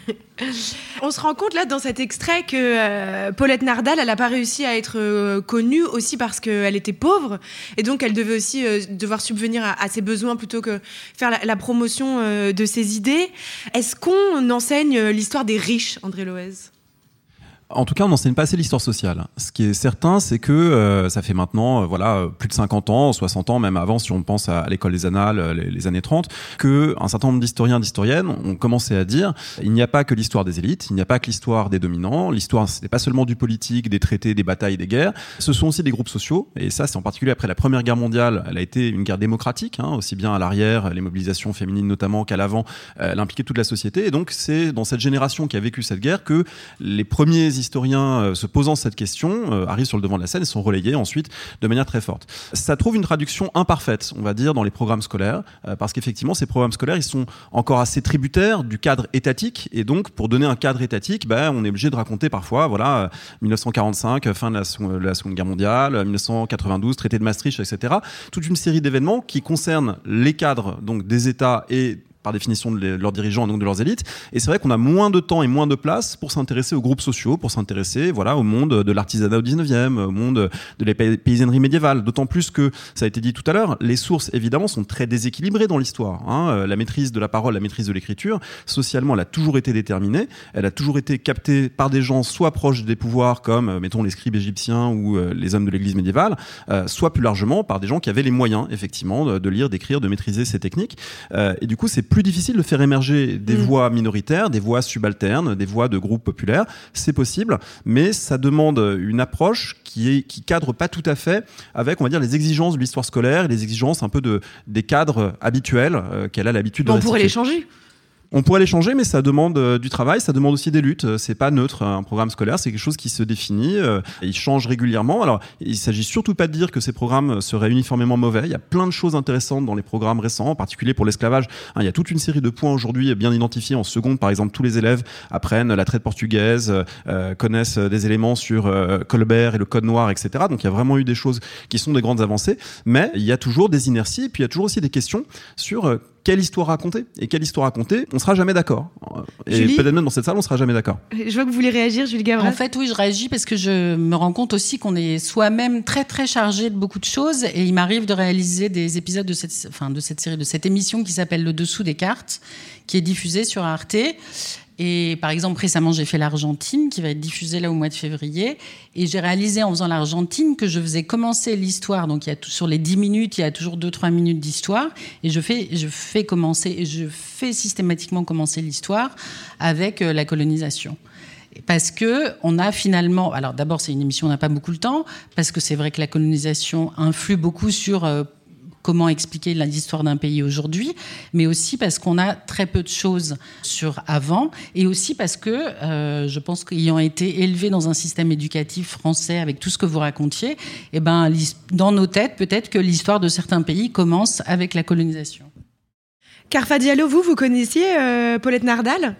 On se rend compte là dans cet extrait que euh, Paulette Nardal, elle n'a pas réussi à être euh, connue aussi parce qu'elle était pauvre et donc elle devait aussi euh, devoir subvenir à, ses besoins plutôt que faire la, la promotion de ses idées. Est-ce qu'on enseigne l'histoire des riches, André Loez? En tout cas, on n'enseigne pas assez l'histoire sociale. Ce qui est certain, c'est que euh, ça fait maintenant euh, voilà euh, plus de 50 ans, 60 ans, même avant, si on pense à, l'école des annales, les, années 30, que un certain nombre d'historiens, d'historiennes ont commencé à dire il n'y a pas que l'histoire des élites, il n'y a pas que l'histoire des dominants. L'histoire, ce n'est pas seulement du politique, des traités, des batailles, des guerres. Ce sont aussi des groupes sociaux. Et ça, c'est en particulier après la Première Guerre mondiale. Elle a été une guerre démocratique, hein, aussi bien à l'arrière, les mobilisations féminines notamment, qu'à l'avant. Elle impliquait toute la société. Et donc, c'est dans cette génération qui a vécu cette guerre que les premiers historiens euh, se posant cette question euh, arrivent sur le devant de la scène et sont relayés ensuite de manière très forte. Ça trouve une traduction imparfaite, on va dire, dans les programmes scolaires, euh, parce qu'effectivement, ces programmes scolaires, ils sont encore assez tributaires du cadre étatique. Et donc, pour donner un cadre étatique, ben, on est obligé de raconter parfois, voilà, euh, 1945, euh, fin de la, Seconde- Guerre mondiale, euh, 1992, traité de Maastricht, etc. Toute une série d'événements qui concernent les cadres donc des États et par définition de, leurs dirigeants et donc de leurs élites. Et c'est vrai qu'on a moins de temps et moins de place pour s'intéresser aux groupes sociaux, pour s'intéresser voilà, au monde de l'artisanat au 19e, au monde de la pay- paysannerie médiévale. D'autant plus que, ça a été dit tout à l'heure, les sources évidemment sont très déséquilibrées dans l'histoire. hein. Euh, La maîtrise de la parole, la maîtrise de l'écriture, socialement, elle a toujours été déterminée. Elle a toujours été captée par des gens soit proches des pouvoirs, comme, euh, mettons, les scribes égyptiens ou euh, les hommes de l'église médiévale, soit plus largement par des gens qui avaient les moyens, effectivement, de, lire, d'écrire, de maîtriser ces techniques. Et du coup, c'est plus difficile de faire émerger des Mm. voix minoritaires, des voix subalternes, des voix de groupes populaires. C'est possible, mais ça demande une approche qui est qui cadre pas tout à fait avec, on va dire, les exigences de l'histoire scolaire et les exigences un peu de des cadres habituels euh, qu'elle a l'habitude de On pourrait les changer. On pourrait les changer, mais ça demande euh, du travail, ça demande aussi des luttes. Euh, C'est pas neutre. Un programme scolaire, c'est quelque chose qui se définit. euh, il change régulièrement. Alors, il s'agit surtout pas de dire que ces programmes seraient uniformément mauvais. Il y a plein de choses intéressantes dans les programmes récents, en particulier pour l'esclavage. Hein, il y a toute une série de points aujourd'hui bien identifiés. En seconde, par exemple, tous les élèves apprennent la traite portugaise, connaissent des éléments sur Colbert et le Code noir, etc. Donc, il y a vraiment eu des choses qui sont des grandes avancées. Mais il y a toujours des inerties. Puis, il y a toujours aussi des questions sur quelle histoire raconter et quelle histoire raconter, on sera jamais d'accord. Et Julie peut-être même dans cette salle, on sera jamais d'accord. Je vois que vous voulez réagir, Julie Gavras. En fait, oui, je réagis parce que je me rends compte aussi qu'on est soi-même très très chargé de beaucoup de choses et il m'arrive de réaliser des épisodes de cette, enfin, de cette série, de cette émission qui s'appelle Le Dessous des cartes, qui est diffusée sur Arte. Et par exemple, récemment, j'ai fait l'Argentine, qui va être diffusée là au mois de février. Et j'ai réalisé en faisant l'Argentine que je faisais commencer l'histoire. Donc, il y a tout, sur les 10 minutes, il y a toujours 2-3 minutes d'histoire. Et je fais, je fais commencer, et je fais systématiquement commencer l'histoire avec euh, la colonisation parce que on a finalement alors d'abord c'est une émission on n'a pas beaucoup le temps parce que c'est vrai que la colonisation influe beaucoup sur euh, comment expliquer l'histoire d'un pays aujourd'hui, mais aussi parce qu'on a très peu de choses sur avant, et aussi parce que euh, je pense qu'ayant été élevé dans un système éducatif français avec tout ce que vous racontiez, eh ben, dans nos têtes, peut-être que l'histoire de certains pays commence avec la colonisation. Carfa Diallo, vous, vous connaissiez euh, Paulette Nardal?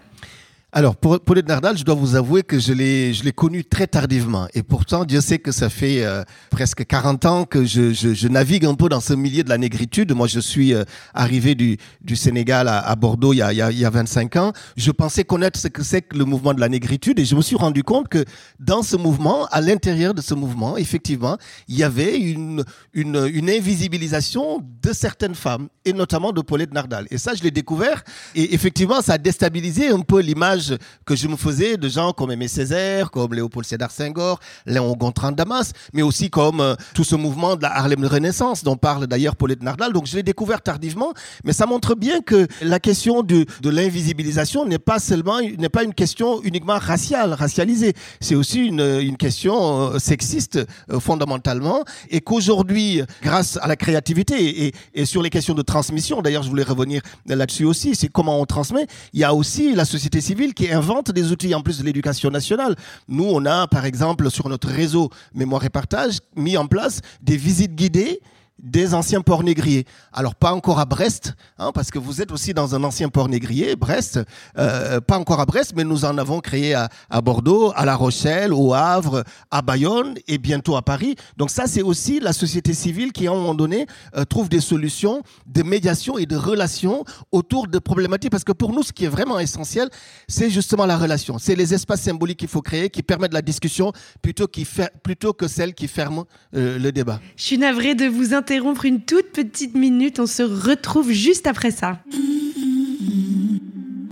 Alors, pour Paulette Nardal, je dois vous avouer que je l'ai, je l'ai connue très tardivement. Et pourtant, Dieu sait que ça fait euh, presque 40 ans que je, je, je, navigue un peu dans ce milieu de la négritude. Moi, je suis euh, arrivé du, du Sénégal à, à Bordeaux il y, a, il, y a, il y a 25 ans. Je pensais connaître ce que c'est que le mouvement de la négritude et je me suis rendu compte que dans ce mouvement, à l'intérieur de ce mouvement, effectivement, il y avait une, une, une invisibilisation de certaines femmes et notamment de Paulette Nardal. Et ça, je l'ai découvert et effectivement, ça a déstabilisé un peu l'image que je me faisais de gens comme Aimé Césaire, comme Léopold Sédar Senghor, Léon Gontran Damas, mais aussi comme euh, tout ce mouvement de la Harlem Renaissance dont parle d'ailleurs Paulette Nardal. Donc je l'ai découvert tardivement, mais ça montre bien que la question de, de l'invisibilisation n'est pas seulement n'est pas une question uniquement raciale, racialisée. C'est aussi une, une question euh, sexiste euh, fondamentalement, et qu'aujourd'hui, grâce à la créativité et, et sur les questions de transmission, d'ailleurs je voulais revenir là-dessus aussi, c'est comment on transmet. Il y a aussi la société civile qui invente des outils en plus de l'éducation nationale. Nous, on a, par exemple, sur notre réseau Mémoire et Partage, mis en place des visites guidées des anciens ports négriers. Alors pas encore à Brest, hein, parce que vous êtes aussi dans un ancien port négrier, Brest, euh, pas encore à Brest, mais nous en avons créé à, Bordeaux, à La Rochelle, au Havre, à Bayonne et bientôt à Paris. Donc ça, c'est aussi la société civile qui, à un moment donné, euh, trouve des solutions de médiation et de relations autour de problématiques. Parce que pour nous, ce qui est vraiment essentiel, c'est justement la relation. C'est les espaces symboliques qu'il faut créer, qui permettent la discussion plutôt que celles qui ferment euh, le débat. Je suis navrée de vous interrompre une toute petite minute. On se retrouve juste après ça.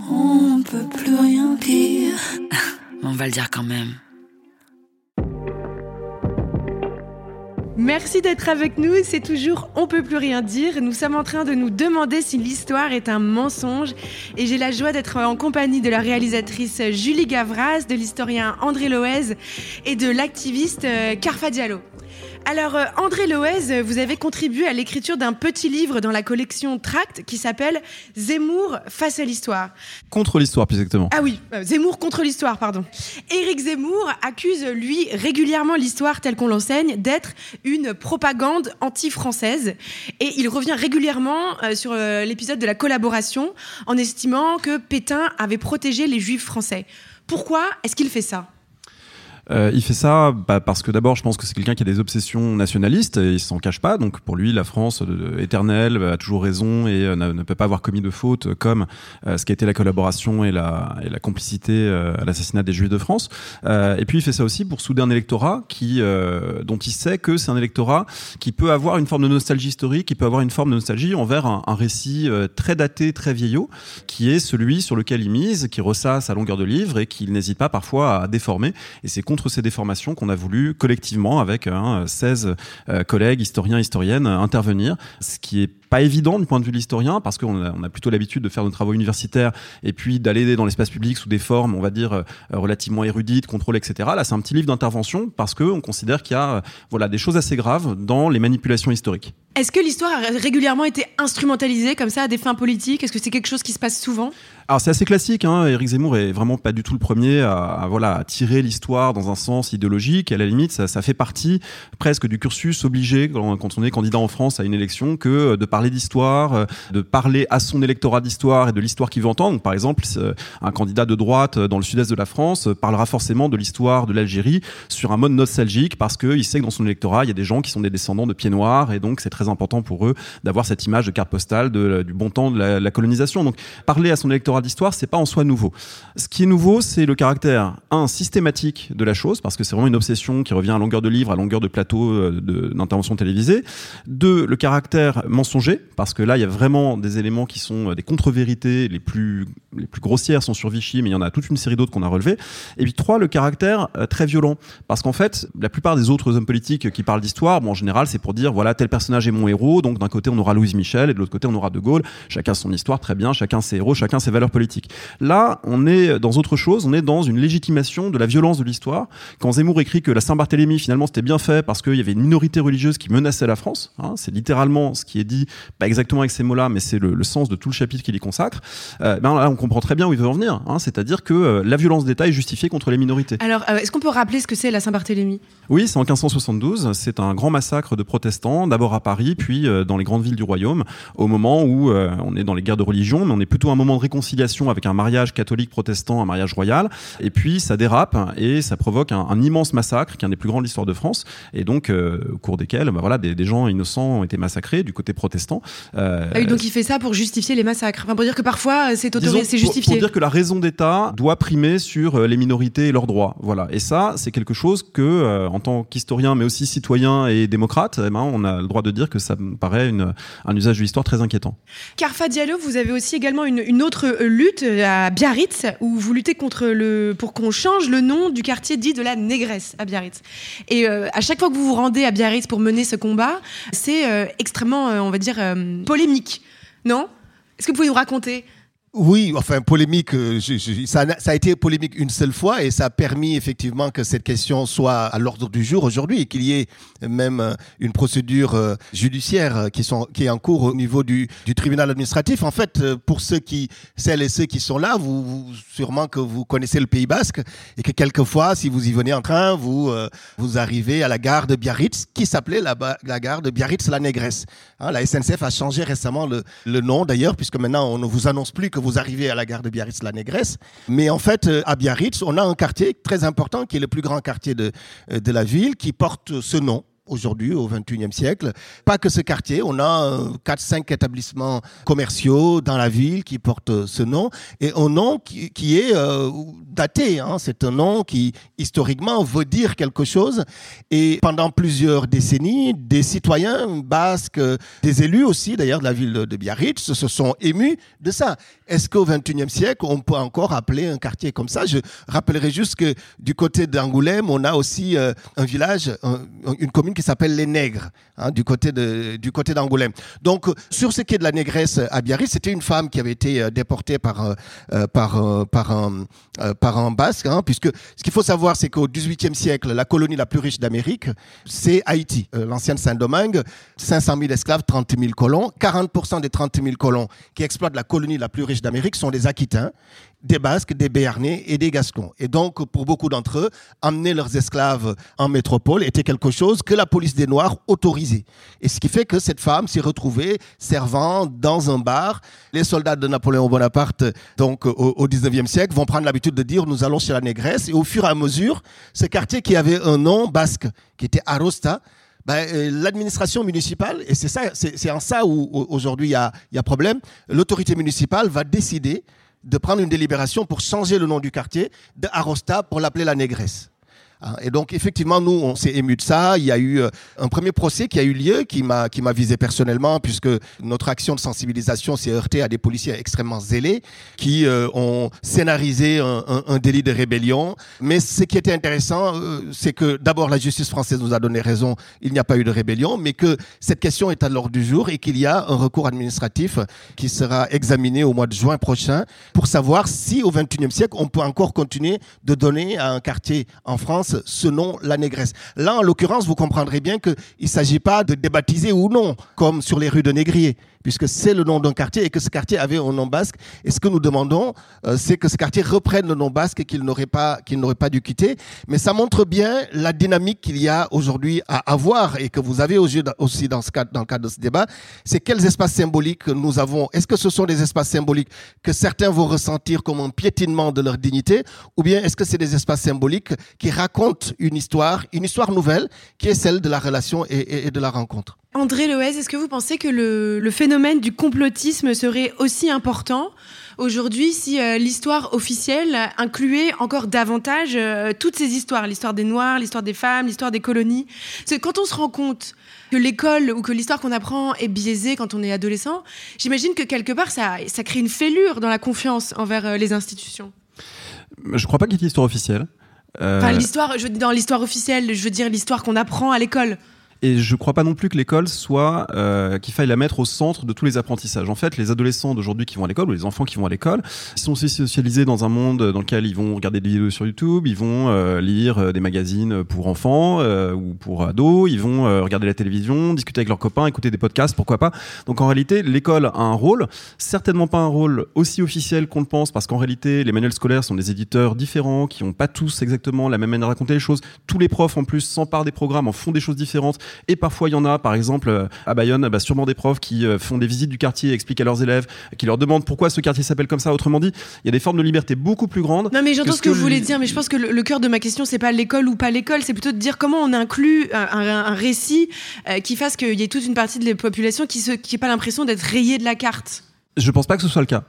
On peut plus rien dire. On va le dire quand même. Merci d'être avec nous. C'est toujours On peut plus rien dire. Nous sommes en train de nous demander si l'histoire est un mensonge. Et j'ai la joie d'être en compagnie de la réalisatrice Julie Gavras, de l'historien André Loez et de l'activiste Carfa Diallo. Alors, euh, André Loez, vous avez contribué à l'écriture d'un petit livre dans la collection Tract qui s'appelle Zemmour face à l'histoire. Contre l'histoire, plus exactement. Ah oui, euh, Zemmour contre l'histoire, pardon. Éric Zemmour accuse, lui, régulièrement l'histoire telle qu'on l'enseigne d'être une propagande anti-française. Et il revient régulièrement euh, sur euh, l'épisode de la collaboration en estimant que Pétain avait protégé les juifs français. Pourquoi est-ce qu'il fait ça? Euh, il fait ça bah, parce que d'abord, je pense que c'est quelqu'un qui a des obsessions nationalistes et il s'en cache pas. Donc pour lui, la France euh, éternelle a toujours raison et euh, ne peut pas avoir commis de faute comme ce qui a été la collaboration et la, complicité à l'assassinat des Juifs de France. et puis il fait ça aussi pour souder un électorat qui, dont il sait que c'est un électorat qui peut avoir une forme de nostalgie historique, qui peut avoir une forme de nostalgie envers un, un récit très daté, très vieillot, qui est celui sur lequel il mise, qui ressasse à longueur de livre et qu'il n'hésite pas parfois à déformer. Et c'est contre ces déformations qu'on a voulu collectivement, avec hein, 16 euh, collègues, historiens, historiennes, intervenir, ce qui est pas évident du point de vue de l'historien parce qu'on a, a plutôt l'habitude de faire nos travaux universitaires et puis d'aller dans l'espace public sous des formes, on va dire, euh, relativement érudites, contrôlées, etc. Là, c'est un petit livre d'intervention parce qu'on considère qu'il y a euh, voilà, des choses assez graves dans les manipulations historiques. Est-ce que l'histoire a régulièrement été instrumentalisée comme ça à des fins politiques? Est-ce que c'est quelque chose qui se passe souvent? Alors c'est assez classique, hein. Éric Zemmour est vraiment pas du tout le premier à, voilà tirer l'histoire dans un sens idéologique. À la limite, ça, fait partie presque du cursus obligé quand, on est candidat en France à une élection que de parler d'histoire, de parler à son électorat d'histoire et de l'histoire qu'il veut entendre. Donc, par exemple, un candidat de droite dans le sud-est de la France parlera forcément de l'histoire de l'Algérie sur un mode nostalgique parce qu'il sait que dans son électorat il y a des gens qui sont des descendants de pieds noirs et donc c'est très important pour eux d'avoir cette image de carte postale de, du bon temps de la, la colonisation. Donc parler à son électorat d'histoire, c'est pas en soi nouveau. Ce qui est nouveau, c'est le caractère un systématique de la chose parce que c'est vraiment une obsession qui revient à longueur de livre, à longueur de plateau euh, d'intervention télévisée. Deux, le caractère mensonger parce que là il y a vraiment des éléments qui sont euh, des contre-vérités les plus les plus grossières sont sur Vichy, mais il y en a toute une série d'autres qu'on a relevées. Et puis trois, le caractère euh, très violent parce qu'en fait, la plupart des autres hommes politiques qui parlent d'histoire, bon en général c'est pour dire voilà tel personnage est mon héros, donc d'un côté on aura Louise Michel et de l'autre côté on aura De Gaulle. Chacun son histoire, très bien, chacun ses héros, chacun ses valeurs politiques. Là, on est dans autre chose, on est dans une légitimation de la violence de l'histoire. Quand Zemmour écrit que la Saint-Barthélemy, finalement, c'était bien fait parce qu'il y avait une minorité religieuse qui menaçait la France, hein, c'est littéralement ce qui est dit, pas exactement avec ces mots-là, mais c'est le, le, sens de tout le chapitre qu'il y consacre, euh, ben là, on comprend très bien où il veut en venir. Hein, C'est-à-dire que euh, la violence d'État est justifiée contre les minorités. Alors, euh, est-ce qu'on peut rappeler ce que c'est la Saint-Barthélemy? Oui, c'est en 1572. C'est un grand massacre de protestants, d'abord à Paris, puis dans les grandes villes du royaume, au moment où on est dans les guerres de religion, mais on est plutôt un moment de réconciliation avec un mariage catholique-protestant, un mariage royal. Et puis ça dérape et ça provoque un, un immense massacre, qui est un des plus grands de l'histoire de France, et donc euh, au cours desquels bah, voilà, des, des, gens innocents ont été massacrés du côté protestant. Euh, ah oui, donc il fait ça pour justifier les massacres. Enfin, pour dire que parfois c'est autorisé, c'est justifié. Pour, pour dire que la raison d'État doit primer sur euh, les minorités et leurs droits. Voilà. Et ça, c'est quelque chose que, euh, en tant qu'historien, mais aussi citoyen et démocrate, eh ben, on a le droit de dire que ça me paraît une, un usage de l'histoire très inquiétant. Carfa Diallo, vous avez aussi également une, une, autre lutte à Biarritz, où vous luttez contre le, pour qu'on change le nom du quartier dit de la Négresse à Biarritz. Et euh, à chaque fois que vous vous rendez à Biarritz pour mener ce combat, c'est euh, extrêmement, euh, on va dire, polémique. Non? Est-ce que vous pouvez nous raconter? Oui, enfin polémique, euh, ça, a, été polémique une seule fois et ça a permis effectivement que cette question soit à l'ordre du jour aujourd'hui et qu'il y ait même euh, une procédure euh, judiciaire qui, est en cours au niveau du, tribunal administratif. En fait, pour ceux qui, celles et ceux qui sont là, vous, vous, sûrement que vous connaissez le Pays Basque et que quelquefois, si vous y venez en train, vous, vous arrivez à la gare de Biarritz qui s'appelait la, la, gare de Biarritz-la Négresse. Hein, la SNCF a changé récemment le, le nom d'ailleurs puisque maintenant on ne vous annonce plus que vous arrivez à la gare de Biarritz, la Négresse. Mais en fait, euh, à Biarritz, on a un quartier très important qui est le plus grand quartier de, euh, de la ville qui porte ce nom aujourd'hui au 21e siècle. Pas que ce quartier, on a 4-5 établissements commerciaux dans la ville qui portent ce nom et un nom qui, est euh, daté. Hein. C'est un nom qui historiquement veut dire quelque chose et pendant plusieurs décennies, des citoyens basques, des élus aussi d'ailleurs de la ville de Biarritz se sont émus de ça. Est-ce qu'au 21e siècle, on peut encore appeler un quartier comme ça? Je rappellerai juste que du côté d'Angoulême, on a aussi euh, un village, un, une commune qui s'appelle les Nègres, hein, du côté du côté d'Angoulême. Donc, sur ce qui est de la négresse à Biarritz, c'était une femme qui avait été euh, déportée par euh, par euh, par un par un basque, hein, puisque ce qu'il faut savoir, c'est qu'au XVIIIe siècle, la colonie la plus riche d'Amérique, c'est Haïti, l'ancienne Saint-Domingue, 500 000 esclaves, 30 000 colons, 40% des 30 000 colons qui exploitent la colonie la plus riche d'Amérique sont des Aquitains des Basques, des Béarnais et des Gascons. Et donc, pour beaucoup d'entre eux, amener leurs esclaves en métropole était quelque chose que la police des Noirs autorisait. Et ce qui fait que cette femme s'est retrouvée servant dans un bar. Les soldats de Napoléon Bonaparte, donc au, 19e siècle, vont prendre l'habitude de dire nous allons chez la négresse. Et au fur et à mesure, ce quartier qui avait un nom basque, qui était Arosta, ben, euh, l'administration municipale, et c'est ça, c'est en ça où, où aujourd'hui il y a, y a problème, l'autorité municipale va décider de prendre une délibération pour changer le nom du quartier de Arosta pour l'appeler la Négresse. Et donc, effectivement, nous, on s'est ému de ça. Il y a eu euh, un premier procès qui a eu lieu, qui m'a, qui m'a visé personnellement, puisque notre action de sensibilisation s'est heurtée à des policiers extrêmement zélés, qui euh, ont scénarisé un, un, délit de rébellion. Mais ce qui était intéressant, euh, c'est que d'abord, la justice française nous a donné raison, il n'y a pas eu de rébellion, mais que cette question est à l'ordre du jour et qu'il y a un recours administratif qui sera examiné au mois de juin prochain pour savoir si, au XXIe siècle, on peut encore continuer de donner à un quartier en France ce nom, la négresse. Là, en l'occurrence, vous comprendrez bien qu'il ne s'agit pas de débaptiser ou non, comme sur les rues de Négrier, puisque c'est le nom d'un quartier et que ce quartier avait un nom basque. Et ce que nous demandons, euh, c'est que ce quartier reprenne le nom basque et qu'il n'aurait pas, qu'il n'aurait pas dû quitter. Mais ça montre bien la dynamique qu'il y a aujourd'hui à avoir et que vous avez aussi dans, ce cadre, dans le cadre de ce débat. C'est quels espaces symboliques nous avons? Est-ce que ce sont des espaces symboliques que certains vont ressentir comme un piétinement de leur dignité? Ou bien est-ce que c'est des espaces symboliques qui racontent une histoire, une histoire nouvelle qui est celle de la relation et de la rencontre? André Loez, est-ce que vous pensez que le, le phénomène du complotisme serait aussi important aujourd'hui si euh, l'histoire officielle incluait encore davantage euh, toutes ces histoires, l'histoire des Noirs, l'histoire des femmes, l'histoire des colonies? Parce que quand on se rend compte que l'école ou que l'histoire qu'on apprend est biaisée quand on est adolescent, j'imagine que quelque part ça, ça crée une fêlure dans la confiance envers euh, les institutions. Je crois pas qu'il y ait officielle. Enfin, l'histoire, je, dans l'histoire officielle, je veux dire l'histoire qu'on apprend à l'école. Et je crois pas non plus que l'école soit euh, qu'il faille la mettre au centre de tous les apprentissages. En fait, les adolescents d'aujourd'hui qui vont à l'école ou les enfants qui vont à l'école, ils sont aussi socialisés dans un monde dans lequel ils vont regarder des vidéos sur YouTube, ils vont euh, lire euh, des magazines pour enfants euh, ou pour ados, ils vont euh, regarder la télévision, discuter avec leurs copains, écouter des podcasts, pourquoi pas. Donc en réalité, l'école a un rôle, certainement pas un rôle aussi officiel qu'on le pense, parce qu'en réalité, les manuels scolaires sont des éditeurs différents qui ont pas tous exactement la même manière de raconter les choses. Tous les profs en plus s'emparent des programmes, en font des choses différentes et parfois, il y en a, par exemple, euh, à Bayonne, bah, sûrement des profs qui euh, font des visites du quartier, expliquent à leurs élèves, qui leur demandent pourquoi ce quartier s'appelle comme ça. Autrement dit, il y a des formes de liberté beaucoup plus grandes. Non, mais j'entends ce que, vous voulez dire, mais je pense que le, le cœur de ma question, c'est pas l'école ou pas l'école, c'est plutôt de dire comment on inclut un, un- un récit euh, qui fasse qu'il y ait toute une partie de la population qui n'ait qui pas l'impression d'être rayée de la carte. Je pense pas que ce soit le cas.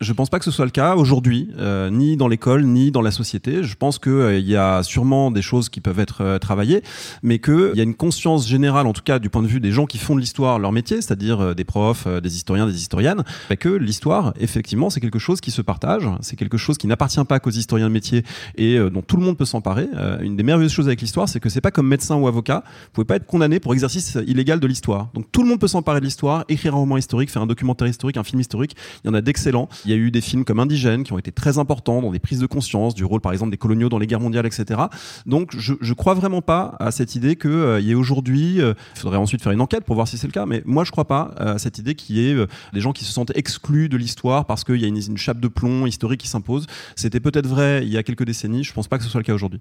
Je pense pas que ce soit le cas aujourd'hui, euh, ni dans l'école, ni dans la société. Je pense qu'il euh, y a sûrement des choses qui peuvent être euh, travaillées, mais qu'il y a une conscience générale, en tout cas du point de vue des gens qui font de l'histoire leur métier, c'est-à-dire euh, des profs, euh, des historiens, des historiennes, bah, que l'histoire, effectivement, c'est quelque chose qui se partage, c'est quelque chose qui n'appartient pas qu'aux historiens de métier et dont tout le monde peut s'emparer. Une des merveilleuses choses avec l'histoire, c'est que c'est pas comme médecin ou avocat, vous pouvez pas être condamné pour exercice illégal de l'histoire. Donc tout le monde peut s'emparer de l'histoire, écrire un roman historique, faire un documentaire historique, un film historique. Il y en a d'excellents. Il y a eu des films comme Indigène qui ont été très importants dans des prises de conscience du rôle, par exemple, des coloniaux dans les guerres mondiales, etc. Donc je, je crois vraiment pas à cette idée qu'il y ait aujourd'hui, euh, il faudrait ensuite faire une enquête pour voir si c'est le cas, mais moi je crois pas à cette idée qu'il y ait euh, des gens qui se sentent exclus de l'histoire parce qu'il y a une, chape de plomb historique qui s'impose. C'était peut-être vrai il y a quelques décennies, je pense pas que ce soit le cas aujourd'hui.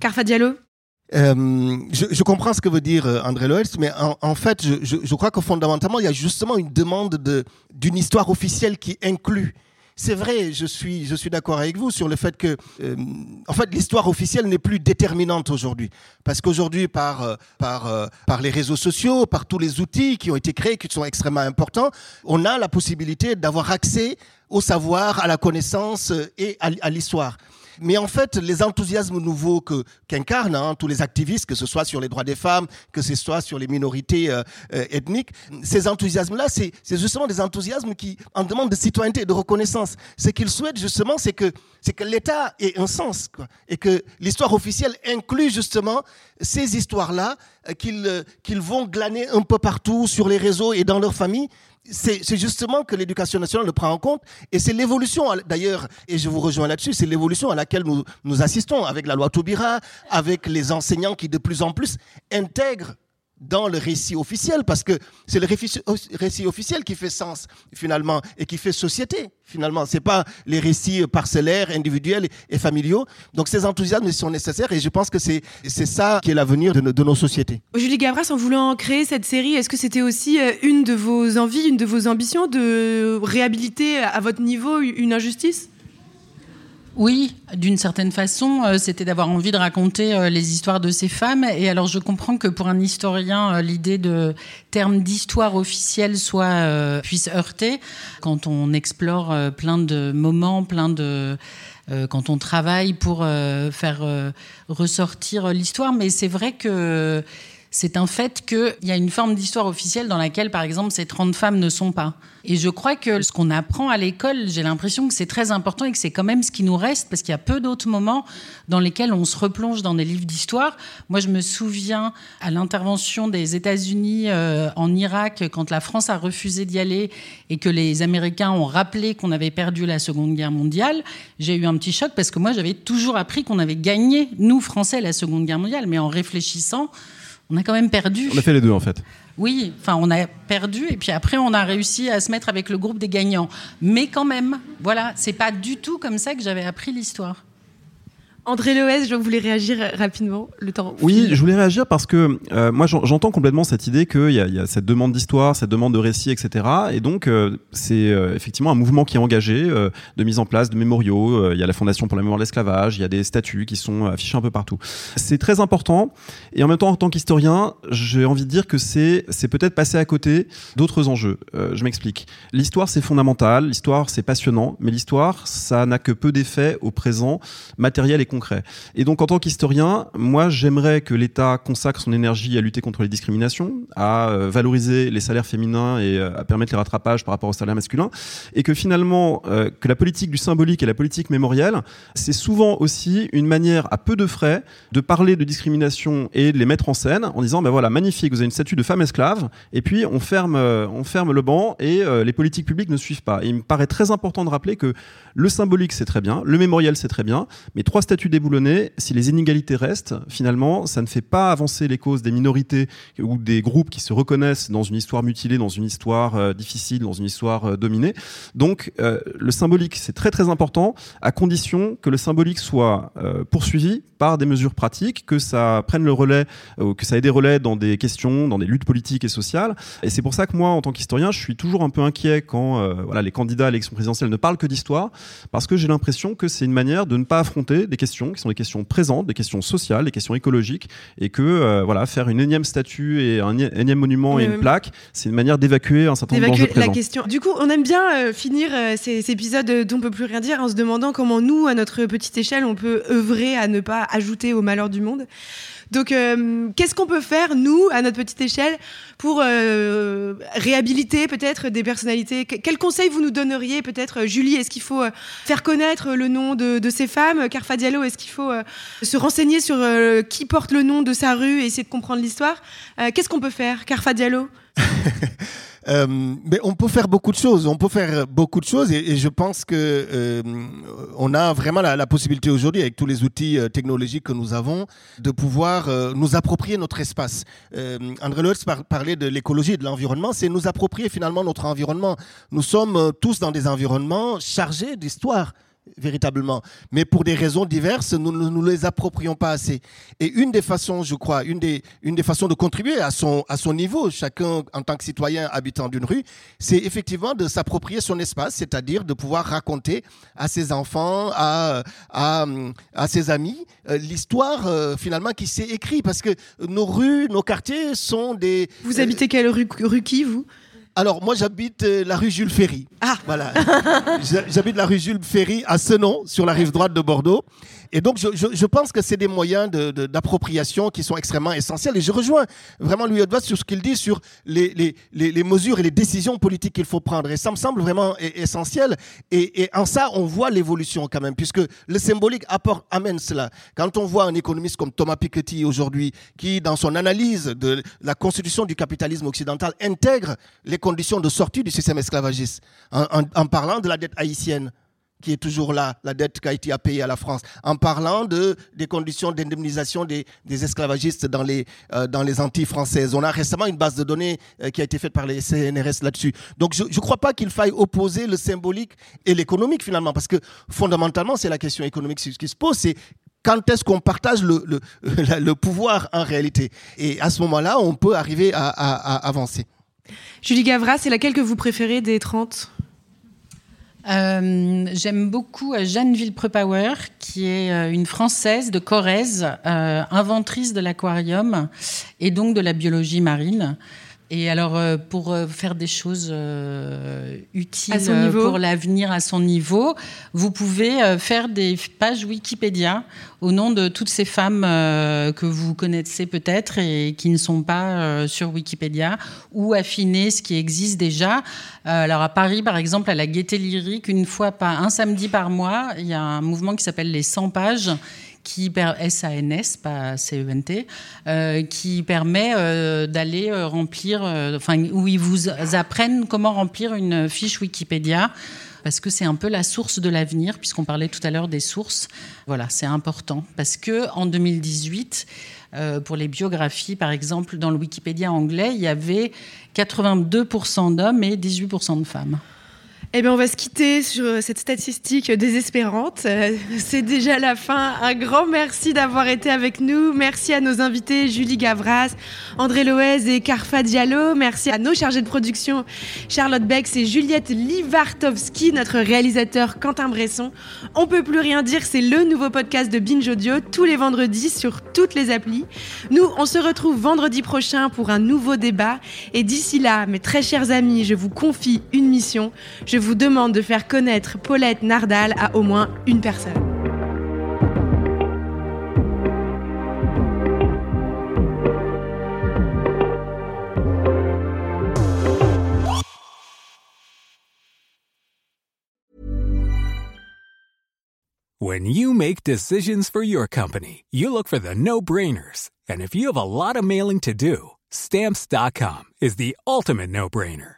Carfa Diallo Euh, je, comprends ce que veut dire euh, André Loels, mais en, fait, je, crois que fondamentalement, il y a justement une demande de- d'une histoire officielle qui inclut. C'est vrai, je suis, je suis d'accord avec vous sur le fait que, euh, en fait, l'histoire officielle n'est plus déterminante aujourd'hui, parce qu'aujourd'hui, par, les réseaux sociaux, par tous les outils qui ont été créés, qui sont extrêmement importants, on a la possibilité d'avoir accès au savoir, à la connaissance et à l'histoire. Mais en fait, les enthousiasmes nouveaux qu'incarnent hein, tous les activistes, que ce soit sur les droits des femmes, que ce soit sur les minorités euh, euh, ethniques, ces enthousiasmes-là, c'est justement des enthousiasmes qui en demandent de citoyenneté et de reconnaissance. Ce qu'ils souhaitent justement, c'est que l'État ait un sens, et que l'histoire officielle inclut justement ces histoires-là qu'ils euh, qu'ils vont glaner un peu partout sur les réseaux et dans leur famille c'est justement que l'éducation nationale le prend en compte. Et c'est l'évolution d'ailleurs et je vous rejoins là-dessus c'est l'évolution à laquelle nous nous assistons avec la loi Taubira avec les enseignants qui de plus en plus intègrent dans le récit officiel parce que c'est le récit officiel qui fait sens finalement et qui fait société finalement. C'est pas les récits parcellaires individuels et, familiaux. Donc ces enthousiasmes sont nécessaires et je pense que c'est c'est ça qui est l'avenir de, nos- de nos sociétés. Julie Gavras, en voulant créer cette série, est-ce que c'était aussi euh, une de vos envies, une de vos ambitions de réhabiliter à votre niveau une injustice? Oui, d'une certaine façon, euh, c'était d'avoir envie de raconter euh, les histoires de ces femmes. Et alors, je comprends que pour un historien, euh, l'idée de terme d'histoire officielle soit puisse heurter quand on explore plein de moments, plein de quand on travaille pour faire ressortir l'histoire. Mais c'est vrai que c'est un fait qu'il y a une forme d'histoire officielle dans laquelle, par exemple, ces 30 femmes ne sont pas. Et je crois que ce qu'on apprend à l'école, j'ai l'impression que c'est très important et que c'est quand même ce qui nous reste, parce qu'il y a peu d'autres moments dans lesquels on se replonge dans des livres d'histoire. Moi, je me souviens à l'intervention des États-Unis euh, en Irak, quand la France a refusé d'y aller et que les Américains ont rappelé qu'on avait perdu la Seconde Guerre mondiale, j'ai eu un petit choc parce que moi, j'avais toujours appris qu'on avait gagné, nous, Français, la Seconde Guerre mondiale. Mais en réfléchissant, on a quand même perdu. On a fait les deux en fait. Oui, enfin, on a perdu et puis après, on a réussi à se mettre avec le groupe des gagnants. Mais quand même, voilà, c'est pas du tout comme ça que j'avais appris l'histoire. André Loès, je voulais réagir rapidement, le temps. Oui, je voulais réagir parce que euh, moi j'entends complètement cette idée qu'il y, y, a cette demande d'histoire, cette demande de récit, etc. Et donc euh, c'est euh, effectivement un mouvement qui est engagé de mise en place de mémoriaux. Il y a la Fondation pour la mémoire de l'esclavage, il y a des statuts qui sont affichés un peu partout. C'est très important. Et en même temps, en tant qu'historien, j'ai envie de dire que c'est peut-être passer à côté d'autres enjeux. je m'explique. L'histoire c'est fondamental, l'histoire c'est passionnant, mais l'histoire ça n'a que peu d'effet au présent matériel et concret et donc, en tant qu'historien, moi, j'aimerais que l'État consacre son énergie à lutter contre les discriminations, à euh, valoriser les salaires féminins et euh, à permettre les rattrapages par rapport aux salaires masculins, et que finalement, euh, que la politique du symbolique et la politique mémorielle, c'est souvent aussi une manière à peu de frais de parler de discrimination et de les mettre en scène en disant, ben voilà, magnifique, vous avez une statue de femme esclave, et puis on ferme, on ferme le banc et les politiques publiques ne suivent pas. Et il me paraît très important de rappeler que le symbolique, c'est très bien, le mémoriel, c'est très bien, mais trois statues déboulonnées, si les inégalités restent, finalement, ça ne fait pas avancer les causes des minorités ou des groupes qui se reconnaissent dans une histoire mutilée, dans une histoire euh, difficile, dans une histoire euh, dominée. Donc, euh, le symbolique, c'est très très important, à condition que le symbolique soit poursuivi par des mesures pratiques, que ça prenne le relais, que ça ait des relais dans des questions, dans des luttes politiques et sociales. Et c'est pour ça que moi, en tant qu'historien, je suis toujours un peu inquiet quand voilà, les candidats à l'élection présidentielle ne parlent que d'histoire, parce que j'ai l'impression que c'est une manière de ne pas affronter des questions qui sont des questions présentes, des questions sociales, des questions écologiques, et que euh, voilà, faire une énième statue et un énième monument et une plaque, c'est une manière d'évacuer un certain nombre d'enjeux la question. Du coup, on aime bien euh, finir euh, ces, ces, épisodes dont on peut plus rien dire en se demandant comment nous, à notre petite échelle, on peut œuvrer à ne pas ajouter au malheur du monde. Donc, euh, qu'est-ce qu'on peut faire, nous, à notre petite échelle, pour euh, réhabiliter peut-être des personnalités? Quels conseils vous nous donneriez peut-être, Julie? Est-ce qu'il faut euh, faire connaître le nom de, de ces femmes? Carfa Diallo, est-ce qu'il faut se renseigner sur qui porte le nom de sa rue et essayer de comprendre l'histoire? Qu'est-ce qu'on peut faire, Carfa Diallo? Euh, mais on peut faire beaucoup de choses. On peut faire beaucoup de choses et, je pense que euh, on a vraiment la, possibilité aujourd'hui, avec tous les outils euh, technologiques que nous avons, de pouvoir nous approprier notre espace. André Lutz parlait de l'écologie et de l'environnement. C'est nous approprier finalement notre environnement. Nous sommes tous dans des environnements chargés d'histoire véritablement. Mais pour des raisons diverses, nous ne nous, les approprions pas assez. Et une des façons, je crois, une des, une des façons de contribuer à son, à son niveau, chacun en tant que citoyen habitant d'une rue, c'est effectivement de s'approprier son espace, c'est-à-dire de pouvoir raconter à ses enfants, à, à, à ses amis, euh, l'histoire euh, finalement qui s'est écrite. Parce que nos rues, nos quartiers sont des... Vous habitez quelle rue, rue qui, vous? Alors, moi, j'habite euh, la rue Jules Ferry. Ah Voilà. j'habite la rue Jules Ferry à Senon, sur la rive droite de Bordeaux. Et donc, je, je, pense que c'est des moyens d'appropriation qui sont extrêmement essentiels. Et je rejoins vraiment Louis Odvat sur ce qu'il dit sur les, les, les, mesures et les décisions politiques qu'il faut prendre. Et ça me semble vraiment essentiel. Et, en ça, on voit l'évolution quand même, puisque le symbolique apporte, amène cela. Quand on voit un économiste comme Thomas Piketty aujourd'hui, qui, dans son analyse de la constitution du capitalisme occidental, intègre les conditions de sortie du système esclavagiste, en parlant de la dette haïtienne, qui est toujours là, la dette qu'Haïti a payée à la France, en parlant de, des conditions d'indemnisation des, des, esclavagistes dans les, euh, dans les Antilles françaises. On a récemment une base de données euh, qui a été faite par les CNRS là-dessus. Donc je ne crois pas qu'il faille opposer le symbolique et l'économique finalement, parce que fondamentalement, c'est la question économique qui se pose, c'est quand est-ce qu'on partage le, le, le, pouvoir en réalité? Et à ce moment-là, on peut arriver à, à, à avancer. Julie Gavras, c'est laquelle que vous préférez des 30 euh, J'aime beaucoup euh, Jeanne Villepreux-Power, qui est euh, une Française de Corrèze, inventrice de l'aquarium et donc de la biologie marine. Et alors, euh, pour euh, faire des choses euh, utiles pour l'avenir à son niveau, vous pouvez faire des pages Wikipédia au nom de toutes ces femmes que vous connaissez peut-être et qui ne sont pas sur Wikipédia, ou affiner ce qui existe déjà. alors, à Paris, par exemple, à la Gaîté Lyrique, une fois par un samedi par mois, il y a un mouvement qui s'appelle les 100 pages qui SANS, pas CENT, euh, qui permet euh, d'aller euh, remplir, enfin où ils vous apprennent comment remplir une fiche Wikipédia parce que c'est un peu la source de l'avenir, puisqu'on parlait tout à l'heure des sources. Voilà, c'est important. Parce que en 2018, pour les biographies, par exemple, dans le Wikipédia anglais, il y avait 82% d'hommes et 18% de femmes. Eh bien, on va se quitter sur euh, cette statistique désespérante. Euh, c'est déjà la fin. Un grand merci d'avoir été avec nous. Merci à nos invités Julie Gavras, André Loez et Carfa Diallo. Merci à nos chargés de production Charlotte Bex et Juliette Livartowski, notre réalisateur Quentin Bresson. On peut plus rien dire, c'est le nouveau podcast de Binge Audio tous les vendredis sur toutes les applis. Nous, on se retrouve vendredi prochain pour un nouveau débat. Et d'ici là, mes très chers amis, je vous confie une mission. Vous demande de faire connaître Paulette Nardal à au moins une personne. When you make decisions for your company, you look for the no-brainers. And if you have a lot of mailing to do, stamps.com is the ultimate no-brainer.